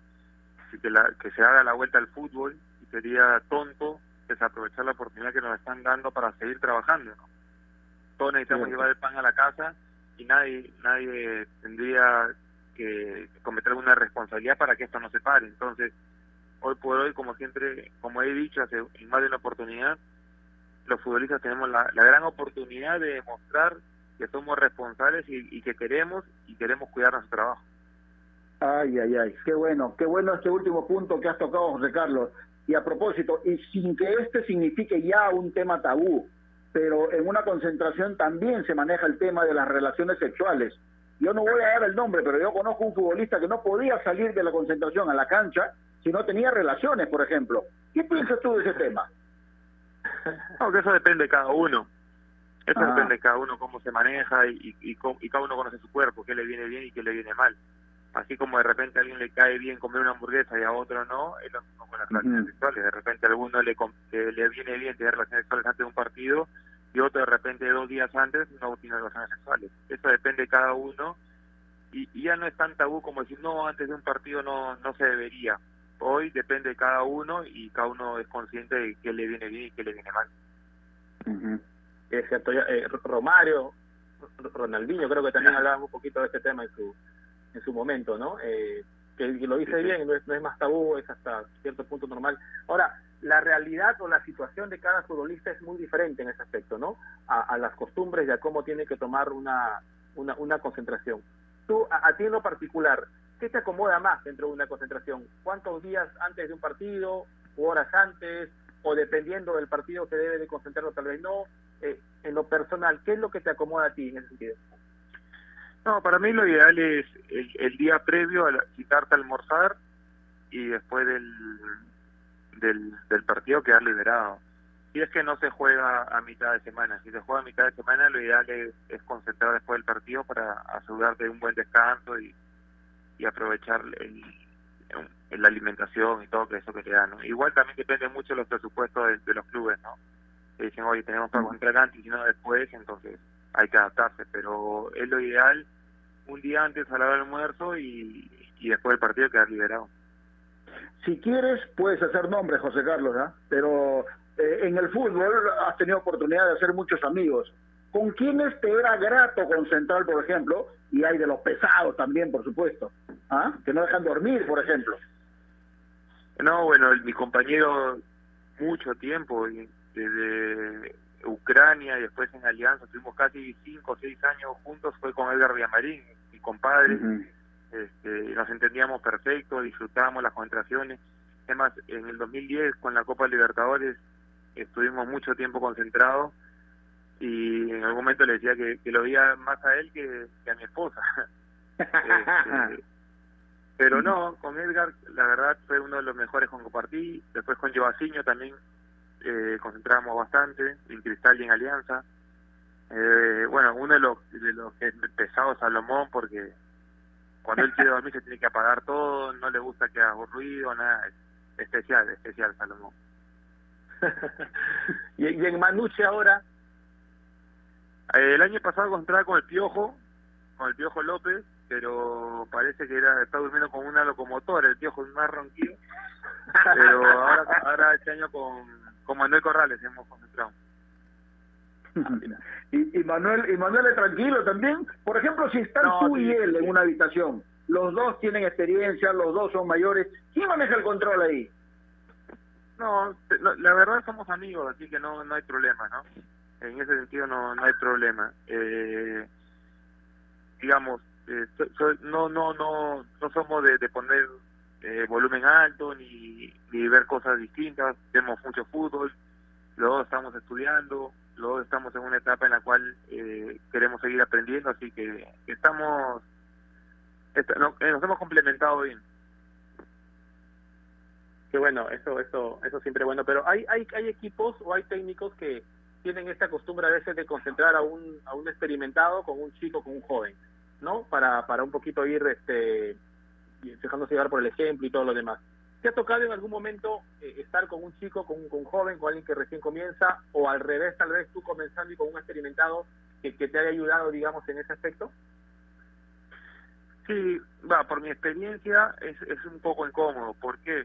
que, la, que se haga la vuelta al fútbol y sería tonto desaprovechar la oportunidad que nos están dando para seguir trabajando. ¿no? Todos necesitamos llevar el pan a la casa y nadie nadie tendría que cometer alguna responsabilidad para que esto no se pare. Entonces, hoy por hoy, como siempre, como he dicho hace más de una oportunidad, los futbolistas tenemos la, gran oportunidad de demostrar que somos responsables y, que queremos y queremos cuidar nuestro trabajo. Ay, ay, ay, qué bueno, qué bueno este último punto que has tocado, José Carlos. Y a propósito, y sin que este signifique ya un tema tabú, pero en una concentración también se maneja el tema de las relaciones sexuales. Yo no voy a dar el nombre, pero yo conozco un futbolista que no podía salir de la concentración a la cancha si no tenía relaciones, por ejemplo. ¿Qué piensas tú de ese tema? No, que eso depende de cada uno. Eso ah. depende de cada uno cómo se maneja y, y, cada uno conoce su cuerpo, qué le viene bien y qué le viene mal. Así como de repente a alguien le cae bien comer una hamburguesa y a otro no, es lo mismo con las relaciones sexuales. De repente a alguno le, le viene bien tener relaciones sexuales antes de un partido y otro de repente dos días antes no tiene relaciones sexuales. Eso depende de cada uno y, y, ya no es tan tabú como decir no, antes de un partido no, no se debería hoy depende de cada uno y cada uno es consciente de qué le viene bien y qué le viene mal. Es cierto, eh, Romario, Ronaldinho, creo que también hablaba un poquito de este tema en su en su momento, ¿no? Eh, que, lo dice bien, no es, no es más tabú, es hasta cierto punto normal. Ahora, la realidad o la situación de cada futbolista es muy diferente en ese aspecto, ¿no? A, las costumbres y a cómo tiene que tomar una, una, una concentración. Tú, a, a ti en lo particular, ¿qué te acomoda más dentro de una concentración? ¿Cuántos días antes de un partido, o horas antes, o dependiendo del partido que debe de concentrarlo, tal vez no? Eh, en lo personal, ¿qué es lo que te acomoda a ti en ese sentido? No, para mí lo ideal es el, día previo a citarte a almorzar y después del, del, del partido quedar liberado. Si es que no se juega a mitad de semana, si se juega a mitad de semana lo ideal es, es concentrar después del partido para asegurarte un buen descanso y, y aprovechar el, la alimentación y todo que eso que te da, ¿no? Igual también depende mucho de los presupuestos de, los clubes, ¿no? Que dicen, oye, tenemos para entrar antes y no después, entonces hay que adaptarse, pero es lo ideal un día antes a la hora del almuerzo y, y después del partido quedar liberado. Si quieres, puedes hacer nombre, José Carlos, ¿ah? Pero eh, en el fútbol has tenido oportunidad de hacer muchos amigos. ¿Con quiénes te era grato con Central, por ejemplo? Y hay de los pesados también, por supuesto, ¿ah? que no dejan dormir, por ejemplo. No, bueno, mi compañero mucho tiempo, desde Ucrania y después en Alianza, tuvimos casi cinco o seis años juntos, fue con Edgar Villamarín, mi compadre, este, nos entendíamos perfecto, disfrutábamos las concentraciones, además en el 2010 con la Copa Libertadores estuvimos mucho tiempo concentrados y en algún momento le decía que, lo veía más a él que, a mi esposa. (laughs) este, pero no, con Edgar la verdad fue uno de los mejores con compartí, después con Joaciño también eh, concentrábamos bastante, en Cristal y en Alianza. Eh, bueno, uno de los, de los que pesado Salomón porque cuando él quiere dormir se tiene que apagar todo, no le gusta que haga ruido, nada, especial, especial Salomón. (laughs) y, en Manuche ahora. Eh, el año pasado encontraba con el Piojo, con el Piojo López, pero parece que era está durmiendo con una locomotora, el Piojo es más ronquido. Pero ahora, ahora este año con, con Manuel Corrales hemos concentrado. y, y Manuel y Manuel es tranquilo también. Por ejemplo, si están tú y él en una habitación, los dos tienen experiencia, los dos son mayores, ¿quién maneja el control ahí? No, la verdad somos amigos, así que no no hay problema, ¿no? En ese sentido no no hay problema. Eh, digamos, eh, no no no no somos de, poner eh, volumen alto ni, ni ver cosas distintas. Vemos mucho fútbol, luego estamos estudiando, luego estamos en una etapa en la cual eh, queremos seguir aprendiendo, así que estamos nos hemos complementado bien que bueno, eso, eso, eso siempre bueno. Pero hay, hay, hay equipos o hay técnicos que tienen esta costumbre a veces de concentrar a un, a un experimentado con un chico, con un joven, ¿no? Para, para un poquito ir, este, dejándose llevar por el ejemplo y todo lo demás. ¿Te ha tocado en algún momento eh, estar con un chico, con un, joven, con alguien que recién comienza, o al revés, tal vez tú comenzando y con un experimentado que, que te haya ayudado, digamos, en ese aspecto? Sí, va, por mi experiencia es, es un poco incómodo. ¿Por qué?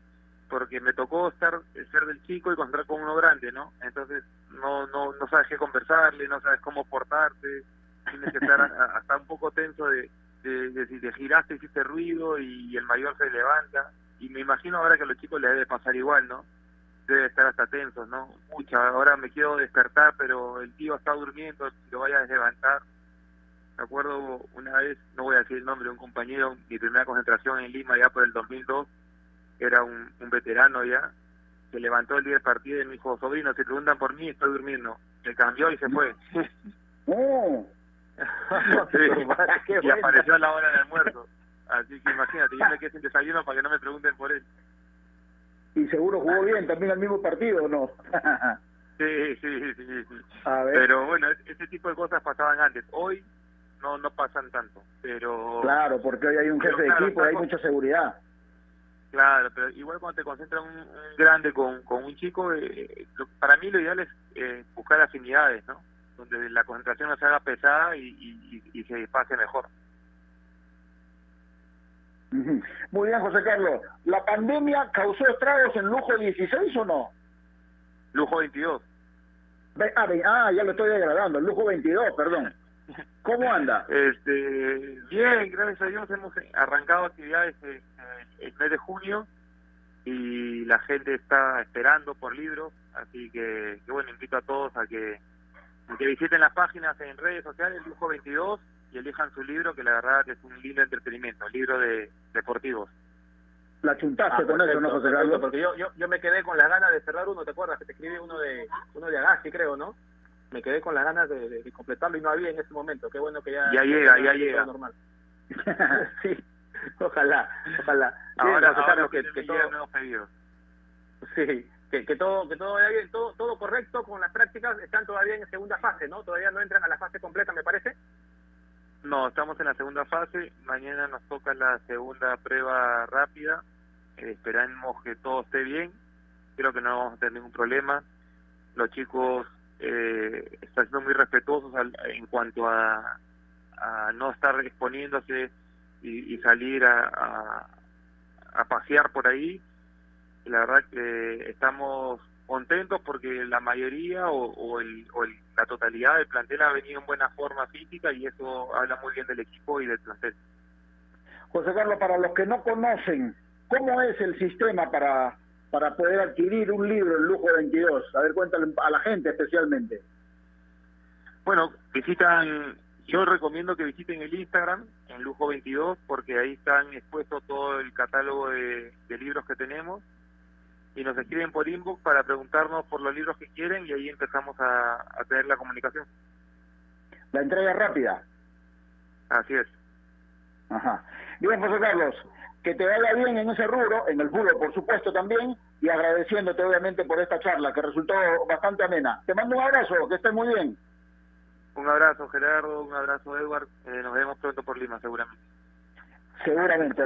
Porque me tocó estar ser del chico y encontrar con uno grande, ¿no? Entonces no no no sabes qué conversarle, no sabes cómo portarte, tienes que estar (laughs) hasta un poco tenso de, de, si te giraste hiciste ruido y el mayor se levanta y me imagino ahora que a los chicos les debe pasar igual, ¿no? Debe estar hasta tensos, ¿no? Mucha, ahora me quiero despertar, pero el tío está durmiendo, si lo vaya a levantar. Me acuerdo una vez, no voy a decir el nombre, un compañero, mi primera concentración en Lima ya por el 2002, era un, un veterano ya, se levantó el día del partido y me dijo, sobrino, se preguntan por mí, estoy durmiendo. Se cambió y se fue. (laughs) Oh. (laughs) (laughs) y apareció a la hora del almuerzo. Así que imagínate, yo me quedé sin desayuno para que no me pregunten por él. Y seguro jugó bien también al mismo partido, ¿o no? sí, sí, sí, sí. Pero bueno, ese tipo de cosas pasaban antes. Hoy no no pasan tanto, pero... Claro, porque hoy hay un jefe de equipo y hay mucha seguridad. Claro, pero igual cuando te concentras un, grande con, con un chico, eh, para mí lo ideal es eh, buscar afinidades, ¿no? Donde la concentración no se haga pesada y, y, se pase mejor. Muy bien, José Carlos. ¿La pandemia causó estragos en Lujo 16 o no? Lujo 22. Ah, ah, ya lo estoy degradando. Lujo 22, perdón. ¿Cómo anda? Este, bien, gracias a Dios hemos arrancado actividades el mes de junio y la gente está esperando por libros, así que, bueno, invito a todos a que, que visiten las páginas en redes sociales, Lujo 22, y elijan su libro, que la verdad es un lindo entretenimiento, libro de deportivos. La chuntaste ah, con eso, ¿no, José Porque yo, yo, yo me quedé con las ganas de cerrar uno, ¿te acuerdas? Que te escribí uno de uno de Agassi, creo, ¿no? Me quedé con las ganas de, completarlo y no había en ese momento. Qué bueno que ya... Ya llega, ya llega. Normal. (laughs) sí, ojalá, ojalá. Ahora, ahora que, que, todo... nuevos pedidos. Sí, que, que todo que todo vaya bien, todo, todo correcto con las prácticas, están todavía en segunda fase, ¿no? Todavía no entran a la fase completa, me parece. No, estamos en la segunda fase. Mañana nos toca la segunda prueba rápida. Eh, esperamos que todo esté bien. Creo que no vamos a tener ningún problema. Los chicos eh, están siendo muy respetuosos en cuanto a, a, no estar exponiéndose y, salir a, a, pasear por ahí. La verdad que estamos contentos porque la mayoría o, el, o la totalidad del plantel ha venido en buena forma física y eso habla muy bien del equipo y del plantel. José Carlos, para los que no conocen, ¿cómo es el sistema para, para poder adquirir un libro en Lujo 22? A ver, cuéntale a la gente especialmente. Bueno, visitan, yo recomiendo que visiten el Instagram en Lujo 22 porque ahí están expuestos todo el catálogo de libros que tenemos y nos escriben por inbox para preguntarnos por los libros que quieren y ahí empezamos a, tener la comunicación. La entrega rápida. Así es. Ajá. Bien, José Carlos, que te vaya bien en ese rubro, en el fútbol por supuesto también, y agradeciéndote obviamente por esta charla que resultó bastante amena. Te mando un abrazo, que estés muy bien. Un abrazo Gerardo, un abrazo Edward, eh, nos vemos pronto por Lima seguramente. Seguramente,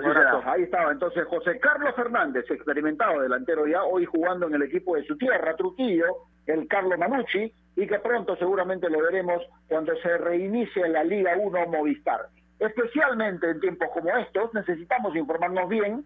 Ahí estaba entonces José Carlos Fernández, experimentado delantero ya, hoy jugando en el equipo de su tierra, Trujillo, el Carlos Manucci, y que pronto seguramente lo veremos cuando se reinicie la Liga 1 Movistar. Especialmente en tiempos como estos necesitamos informarnos bien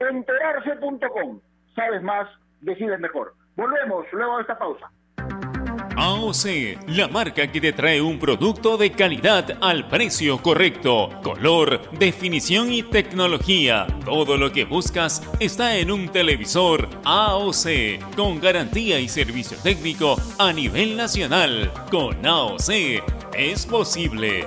Enterarse.com. Sabes más, decides mejor. Volvemos luego de esta pausa. AOC, la marca que te trae un producto de calidad al precio correcto, color, definición y tecnología. Todo lo que buscas está en un televisor AOC, con garantía y servicio técnico a nivel nacional. Con AOC es posible.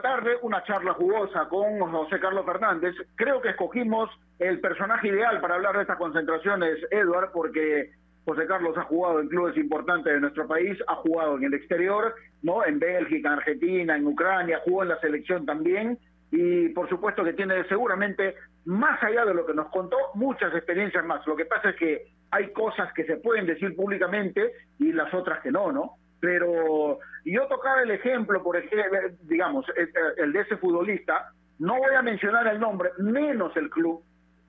Tarde una charla jugosa con José Carlos Fernández. Creo que escogimos el personaje ideal para hablar de estas concentraciones, Edward, porque José Carlos ha jugado en clubes importantes de nuestro país, ha jugado en el exterior, ¿no? En Bélgica, en Argentina, en Ucrania, jugó en la selección también y por supuesto que tiene seguramente, más allá de lo que nos contó, muchas experiencias más. Lo que pasa es que hay cosas que se pueden decir públicamente y las otras que no, ¿no? pero yo tocaba el ejemplo, por ejemplo, digamos, el, de ese futbolista, no voy a mencionar el nombre, menos el club,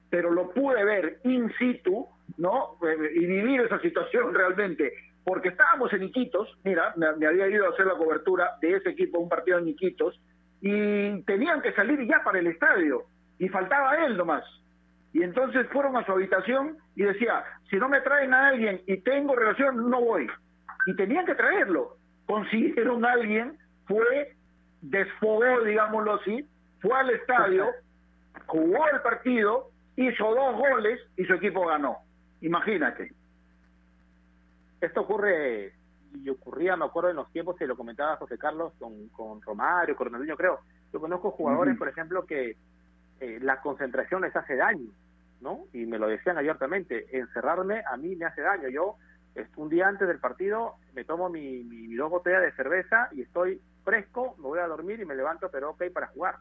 pero lo pude ver in situ, ¿no? Y vivir esa situación realmente, porque estábamos en Iquitos, mira, me, había ido a hacer la cobertura de ese equipo, un partido en Iquitos, y tenían que salir ya para el estadio y faltaba él nomás. Y entonces fueron a su habitación y decía, si no me traen a alguien y tengo relación, no voy. Y tenían que traerlo. Consiguieron a alguien, fue, desfogó, digámoslo así, fue al estadio, jugó el partido, hizo dos goles y su equipo ganó. Imagínate. Esto ocurre y ocurría, me acuerdo en los tiempos que lo comentaba José Carlos con, con Romario, con Ronaldinho, creo. Yo conozco jugadores, por ejemplo, que eh, la concentración les hace daño, ¿no? Y me lo decían abiertamente, encerrarme a mí me hace daño. Yo, un día antes del partido, me tomo mi, mi, dos botellas de cerveza y estoy fresco, me voy a dormir y me levanto, pero ok, para jugar.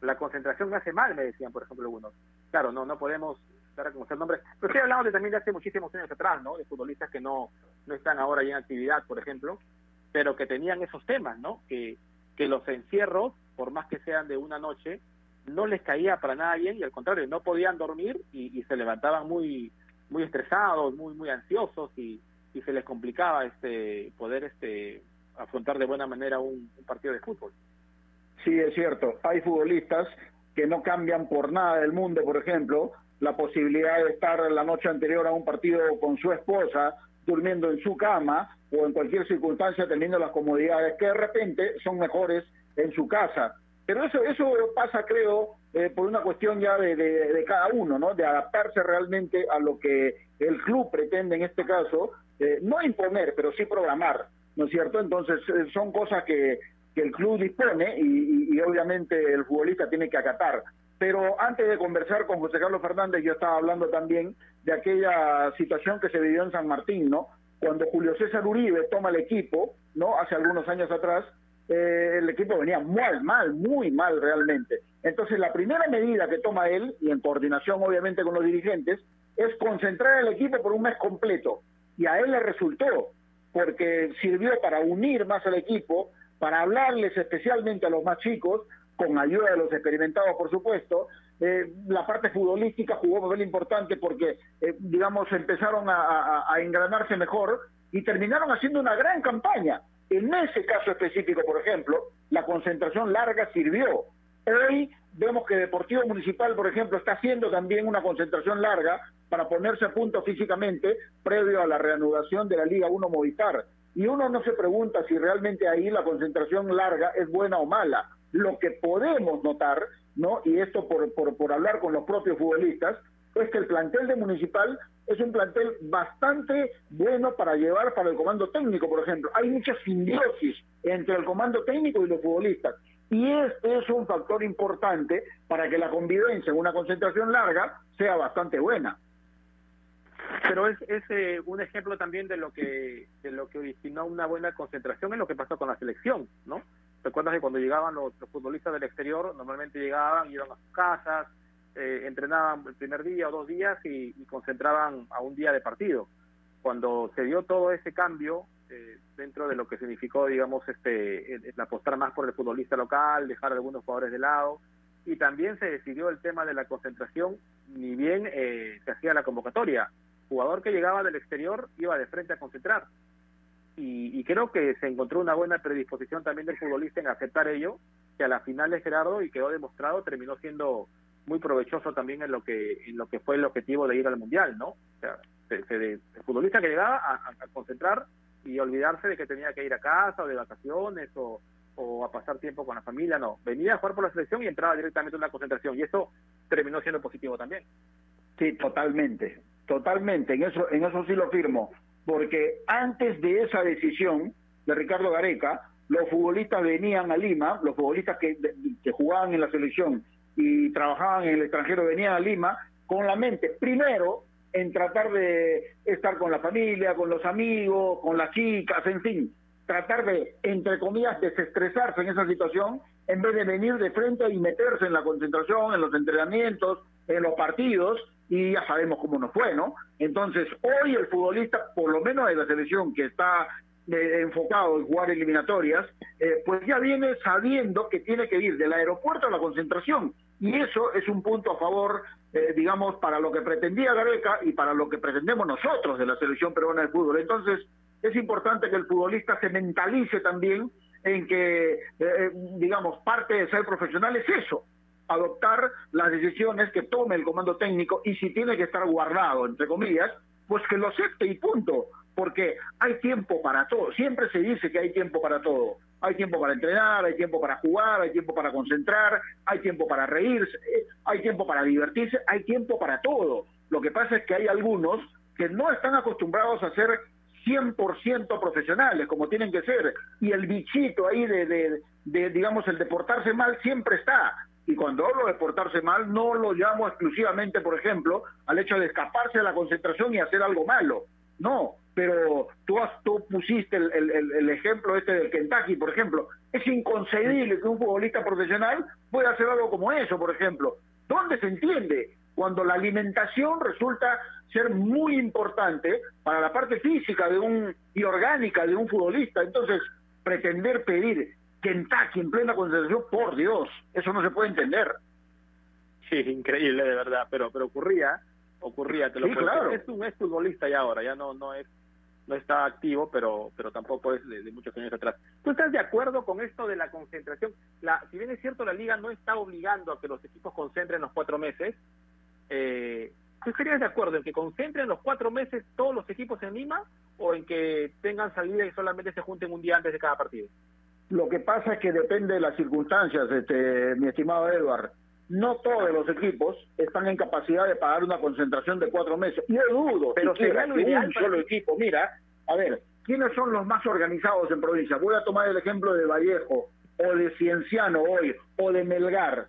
La concentración me hace mal, me decían, por ejemplo, algunos. Claro, no, no podemos dar a conocer nombres, pero estoy hablando de, también de hace muchísimos años atrás, ¿no? De futbolistas que no, no están ahora en actividad, por ejemplo, pero que tenían esos temas, ¿no? Que, que los encierros, por más que sean de una noche, no les caía para nada bien y al contrario, no podían dormir y, se levantaban muy muy estresados, muy muy ansiosos y, y, se les complicaba este poder este afrontar de buena manera un, partido de fútbol. Sí, es cierto. Hay futbolistas que no cambian por nada del mundo, por ejemplo, la posibilidad de estar la noche anterior a un partido con su esposa, durmiendo en su cama o en cualquier circunstancia teniendo las comodidades que de repente son mejores en su casa. Pero eso, eso pasa, creo, eh, por una cuestión ya de, de, cada uno, ¿no? De adaptarse realmente a lo que el club pretende en este caso, eh, no imponer, pero sí programar, ¿no es cierto? Entonces, eh, son cosas que, que el club dispone y, y, obviamente el futbolista tiene que acatar. Pero antes de conversar con José Carlos Fernández, yo estaba hablando también de aquella situación que se vivió en San Martín, ¿no? Cuando Julio César Uribe toma el equipo, ¿no? Hace algunos años atrás, eh, el equipo venía mal, mal, muy mal realmente. Entonces la primera medida que toma él, y en coordinación obviamente con los dirigentes, es concentrar el equipo por un mes completo. Y a él le resultó, porque sirvió para unir más al equipo, para hablarles especialmente a los más chicos, con ayuda de los experimentados, por supuesto. Eh, la parte futbolística jugó un papel importante porque, eh, digamos, empezaron a engranarse mejor y terminaron haciendo una gran campaña. En ese caso específico, por ejemplo, la concentración larga sirvió. Hoy vemos que Deportivo Municipal, por ejemplo, está haciendo también una concentración larga para ponerse a punto físicamente previo a la reanudación de la Liga 1 Movistar. Y uno no se pregunta si realmente ahí la concentración larga es buena o mala. Lo que podemos notar, ¿no? Y esto por, por, por hablar con los propios futbolistas, es que el plantel de Municipal es un plantel bastante bueno para llevar para el comando técnico, por ejemplo. Hay mucha simbiosis entre el comando técnico y los futbolistas. Y este es un factor importante para que la convivencia en una concentración larga sea bastante buena. Pero es, es eh, un ejemplo también de lo que de lo que originó una buena concentración en lo que pasó con la selección, ¿no? Recuerdas que cuando llegaban los, los futbolistas del exterior, normalmente llegaban, iban a sus casas, eh, entrenaban el primer día o dos días y, concentraban a un día de partido. Cuando se dio todo ese cambio eh, dentro de lo que significó, digamos, este, apostar más por el futbolista local, dejar algunos jugadores de lado, y también se decidió el tema de la concentración, ni bien eh, se hacía la convocatoria. Jugador que llegaba del exterior iba de frente a concentrar. Y, y, creo que se encontró una buena predisposición también del futbolista en aceptar ello, que a la final de Gerardo, y quedó demostrado, terminó siendo muy provechoso también en lo que en lo que fue el objetivo de ir al mundial, ¿no? O sea, el futbolista que llegaba a, concentrar y olvidarse de que tenía que ir a casa o de vacaciones o, o a pasar tiempo con la familia, no, venía a jugar por la selección y entraba directamente en una concentración y eso terminó siendo positivo también. Sí, totalmente, totalmente, en eso en eso sí lo firmo, porque antes de esa decisión de Ricardo Gareca, los futbolistas venían a Lima, los futbolistas que, que jugaban en la selección y trabajaban en el extranjero, venían a Lima con la mente, primero, en tratar de estar con la familia, con los amigos, con las chicas, en fin, tratar de, entre comillas, desestresarse en esa situación, en vez de venir de frente y meterse en la concentración, en los entrenamientos, en los partidos, y ya sabemos cómo nos fue, ¿no? Entonces, hoy el futbolista, por lo menos de la selección que está enfocado en jugar eliminatorias, eh, pues ya viene sabiendo que tiene que ir del aeropuerto a la concentración. Y eso es un punto a favor, eh, digamos, para lo que pretendía Gareca y para lo que pretendemos nosotros de la selección peruana de fútbol. Entonces, es importante que el futbolista se mentalice también en que, eh, digamos, parte de ser profesional es eso, adoptar las decisiones que tome el comando técnico y si tiene que estar guardado, entre comillas, pues que lo acepte y punto, porque hay tiempo para todo, siempre se dice que hay tiempo para todo, hay tiempo para entrenar, hay tiempo para jugar, hay tiempo para concentrar, hay tiempo para reírse, hay tiempo para divertirse, hay tiempo para todo. Lo que pasa es que hay algunos que no están acostumbrados a ser 100% profesionales, como tienen que ser, y el bichito ahí de, de, de, digamos, el de portarse mal siempre está. Y cuando hablo de portarse mal, no lo llamo exclusivamente, por ejemplo, al hecho de escaparse de la concentración y hacer algo malo. No, pero tú, has, tú pusiste el, el, el, ejemplo este del Kentucky, por ejemplo. Es inconcebible que un futbolista profesional pueda hacer algo como eso, por ejemplo. ¿Dónde se entiende? Cuando la alimentación resulta ser muy importante para la parte física de un y orgánica de un futbolista. Entonces, pretender pedir Kentucky en plena concentración, por Dios, eso no se puede entender. Sí, increíble de verdad, pero pero ocurría, ocurría, te lo sí, claro. es un es futbolista ya ahora, ya no no es no está activo, pero pero tampoco es de, de, muchos años atrás. ¿Tú estás de acuerdo con esto de la concentración? La, si bien es cierto, la liga no está obligando a que los equipos concentren los cuatro meses, eh, ¿tú estarías de acuerdo en que concentren los cuatro meses todos los equipos en Lima o en que tengan salida y solamente se junten un día antes de cada partido? Lo que pasa es que depende de las circunstancias, este, mi estimado Edward. No todos los equipos están en capacidad de pagar una concentración de cuatro meses. Yo dudo, pero sería lo ideal un solo equipo. Mira, a ver, ¿quiénes son los más organizados en provincia? Voy a tomar el ejemplo de Vallejo, o de Cienciano hoy, o de Melgar.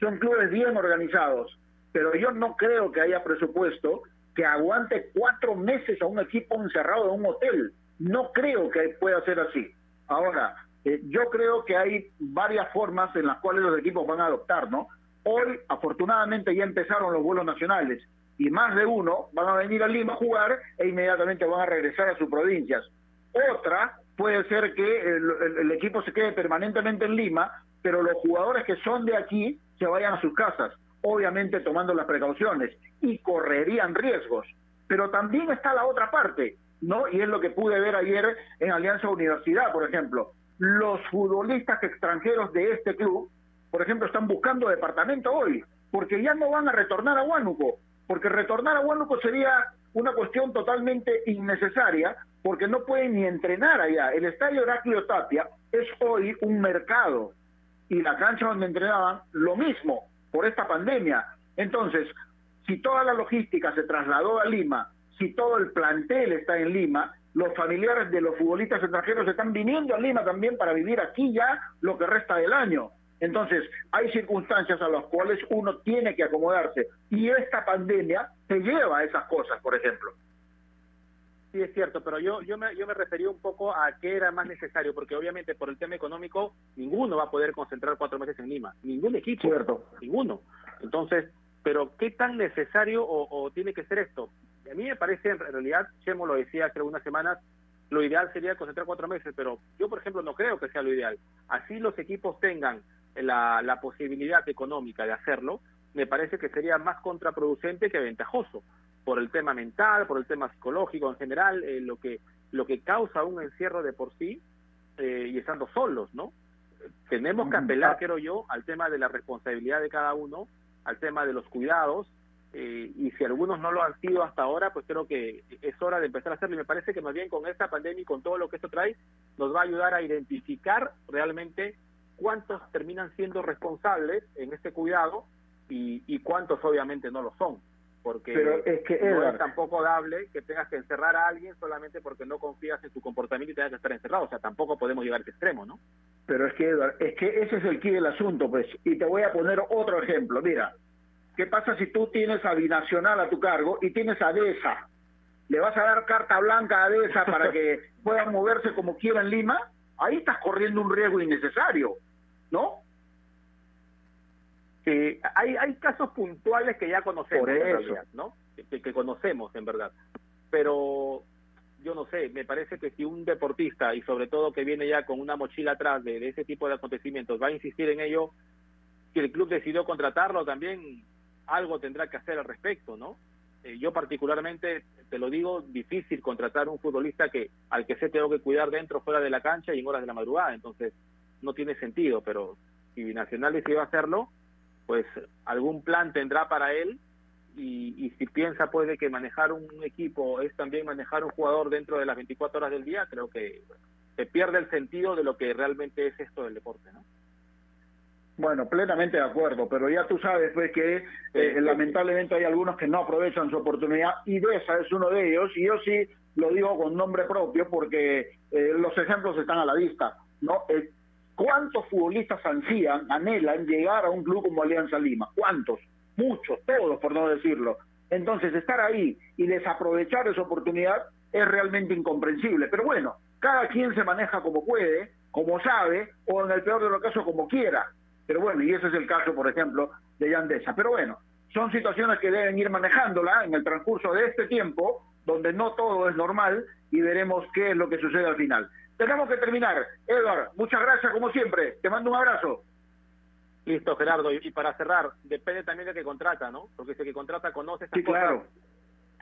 Son clubes bien organizados, pero yo no creo que haya presupuesto que aguante cuatro meses a un equipo encerrado en un hotel. No creo que pueda ser así. Ahora, eh, yo creo que hay varias formas en las cuales los equipos van a adoptar, ¿no? Hoy, afortunadamente, ya empezaron los vuelos nacionales y más de uno van a venir a Lima a jugar e inmediatamente van a regresar a sus provincias. Otra puede ser que el, equipo se quede permanentemente en Lima, pero los jugadores que son de aquí se vayan a sus casas, obviamente tomando las precauciones y correrían riesgos. Pero también está la otra parte, ¿no? Y es lo que pude ver ayer en Alianza Universidad, por ejemplo los futbolistas extranjeros de este club, por ejemplo, están buscando departamento hoy, porque ya no van a retornar a Huánuco, porque retornar a Huánuco sería una cuestión totalmente innecesaria, porque no pueden ni entrenar allá. El estadio Heraclio Tapia es hoy un mercado, y la cancha donde entrenaban lo mismo, por esta pandemia. Entonces, si toda la logística se trasladó a Lima, si todo el plantel está en Lima, los familiares de los futbolistas extranjeros están viniendo a Lima también para vivir aquí ya lo que resta del año. Entonces, hay circunstancias a las cuales uno tiene que acomodarse y esta pandemia te lleva a esas cosas, por ejemplo. Sí, es cierto, pero yo, yo, me, yo me refería un poco a qué era más necesario, porque obviamente por el tema económico ninguno va a poder concentrar cuatro meses en Lima, ningún equipo, Cierto. ninguno. Entonces, pero ¿qué tan necesario o, o tiene que ser esto? a mí me parece, en realidad, Chemo lo decía hace algunas semanas, lo ideal sería concentrar cuatro meses, pero yo, por ejemplo, no creo que sea lo ideal. Así los equipos tengan la, la posibilidad económica de hacerlo, me parece que sería más contraproducente que ventajoso, por el tema mental, por el tema psicológico en general, eh, lo que lo que causa un encierro de por sí eh, y estando solos, ¿no? Tenemos que apelar, creo yo, al tema de la responsabilidad de cada uno, al tema de los cuidados, eh, y si algunos no lo han sido hasta ahora, pues creo que es hora de empezar a hacerlo. Y me parece que más bien con esta pandemia y con todo lo que esto trae, nos va a ayudar a identificar realmente cuántos terminan siendo responsables en este cuidado y, y cuántos obviamente no lo son. Porque Pero es que, no es tampoco dable que tengas que encerrar a alguien solamente porque no confías en su comportamiento y tengas que estar encerrado. O sea, tampoco podemos llegar a ese extremo, ¿no? Pero es que, Edward, es que ese es el key del asunto, pues. Y te voy a poner otro ejemplo. Mira, ¿qué pasa si tú tienes a Binacional a tu cargo y tienes a DESA? ¿Le vas a dar carta blanca a DESA para que puedan moverse como quiera en Lima? Ahí estás corriendo un riesgo innecesario, ¿no? que hay hay casos puntuales que ya conocemos en realidad, ¿no? Que, que conocemos en verdad. Pero yo no sé, me parece que si un deportista y sobre todo que viene ya con una mochila atrás de, de ese tipo de acontecimientos va a insistir en ello, si el club decidió contratarlo también algo tendrá que hacer al respecto, ¿no? Eh, yo particularmente te lo digo, difícil contratar un futbolista que al que se tengo que cuidar dentro, fuera de la cancha y en horas de la madrugada. Entonces, no tiene sentido, pero si Nacional decide hacerlo, pues algún plan tendrá para él y, si piensa puede que manejar un equipo es también manejar un jugador dentro de las 24 horas del día, creo que se pierde el sentido de lo que realmente es esto del deporte, ¿no? Bueno, plenamente de acuerdo, pero ya tú sabes pues que eh, lamentablemente hay algunos que no aprovechan su oportunidad y de esa es uno de ellos y yo sí lo digo con nombre propio porque eh, los ejemplos están a la vista, ¿no? Eh, ¿Cuántos futbolistas ansían, anhelan llegar a un club como Alianza Lima? ¿Cuántos? Muchos, todos por no decirlo. Entonces estar ahí y desaprovechar esa oportunidad es realmente incomprensible, pero bueno, cada quien se maneja como puede, como sabe, o en el peor de los casos como quiera. Pero bueno, y ese es el caso, por ejemplo, de Yandesa. Pero bueno, son situaciones que deben ir manejándola en el transcurso de este tiempo, donde no todo es normal, y veremos qué es lo que sucede al final. Tenemos que terminar. Edward, muchas gracias como siempre. Te mando un abrazo. Listo, Gerardo. Y, para cerrar, depende también de que contrata, ¿no? Porque si que contrata conoce estas sí, claro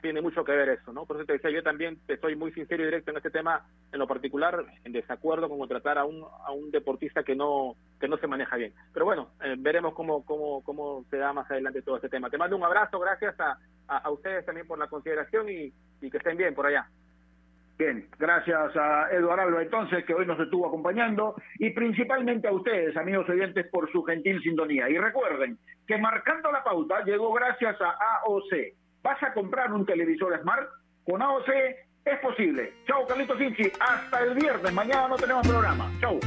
tiene mucho que ver eso, ¿no? Por eso te decía, yo también estoy muy sincero y directo en este tema, en lo particular, en desacuerdo con contratar a un, a un deportista que no que no se maneja bien. Pero bueno, eh, veremos cómo, cómo, cómo se da más adelante todo este tema. Te mando un abrazo, gracias a, a, ustedes también por la consideración y, y, que estén bien por allá. Bien, gracias a Eduardo Alba entonces, que hoy nos estuvo acompañando, y principalmente a ustedes, amigos oyentes, por su gentil sintonía. Y recuerden que marcando la pauta llegó gracias a AOC ¿Vas a comprar un televisor Smart? Con AOC es posible. Chau, Carlitos Sinchi. Hasta el viernes. Mañana no tenemos programa. Chau.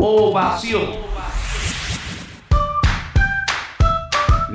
Ovación.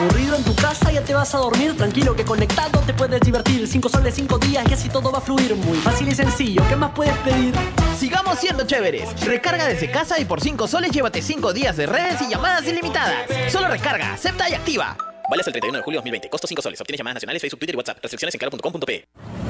Aburrido en tu casa, ya te vas a dormir. Tranquilo que conectado te puedes divertir. Cinco soles, cinco días y así todo va a fluir. Muy fácil y sencillo. ¿Qué más puedes pedir? Sigamos siendo chéveres. Recarga desde casa y por 5 soles llévate 5 días de redes y llamadas ilimitadas. Solo recarga, acepta y activa. Vale hasta el 31 de julio de 2020. Costo 5 soles. Obtienes llamadas nacionales, Facebook, Twitter y WhatsApp. Restricciones en claro.com.p.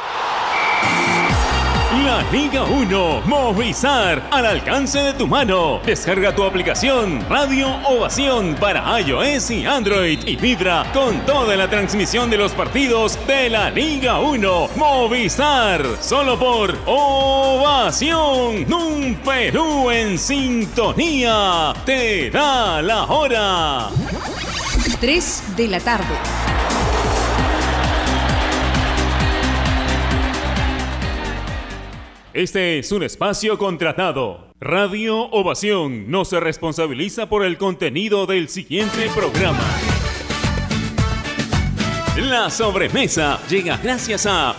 La Liga 1 Movistar al alcance de tu mano. Descarga tu aplicación Radio Ovación para iOS y Android y vibra con toda la transmisión de los partidos de la Liga 1 Movistar. Solo por Ovación. Un Perú en sintonía. Te da la hora. 3 de la tarde. Este es un espacio contratado. Radio Ovación no se responsabiliza por el contenido del siguiente programa. La sobremesa llega gracias a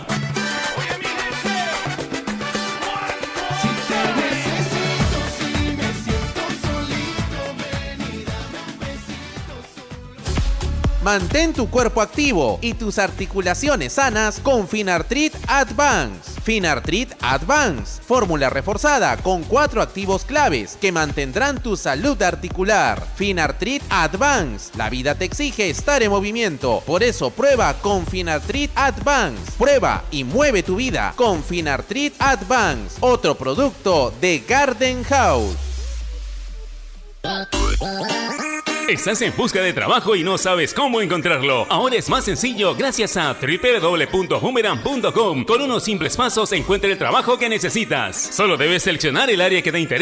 Mantén tu cuerpo activo y tus articulaciones sanas con Finartrit Advance. Finartrit Advance, fórmula reforzada con cuatro activos claves que mantendrán tu salud articular. Finartrit Advance, la vida te exige estar en movimiento, por eso prueba con Finartrit Advance. Prueba y mueve tu vida con Finartrit Advance, otro producto de Garden House. Estás en busca de trabajo y no sabes cómo encontrarlo. Ahora es más sencillo gracias a www.boomerang.com. Con unos simples pasos encuentra el trabajo que necesitas. Solo debes seleccionar el área que te interesa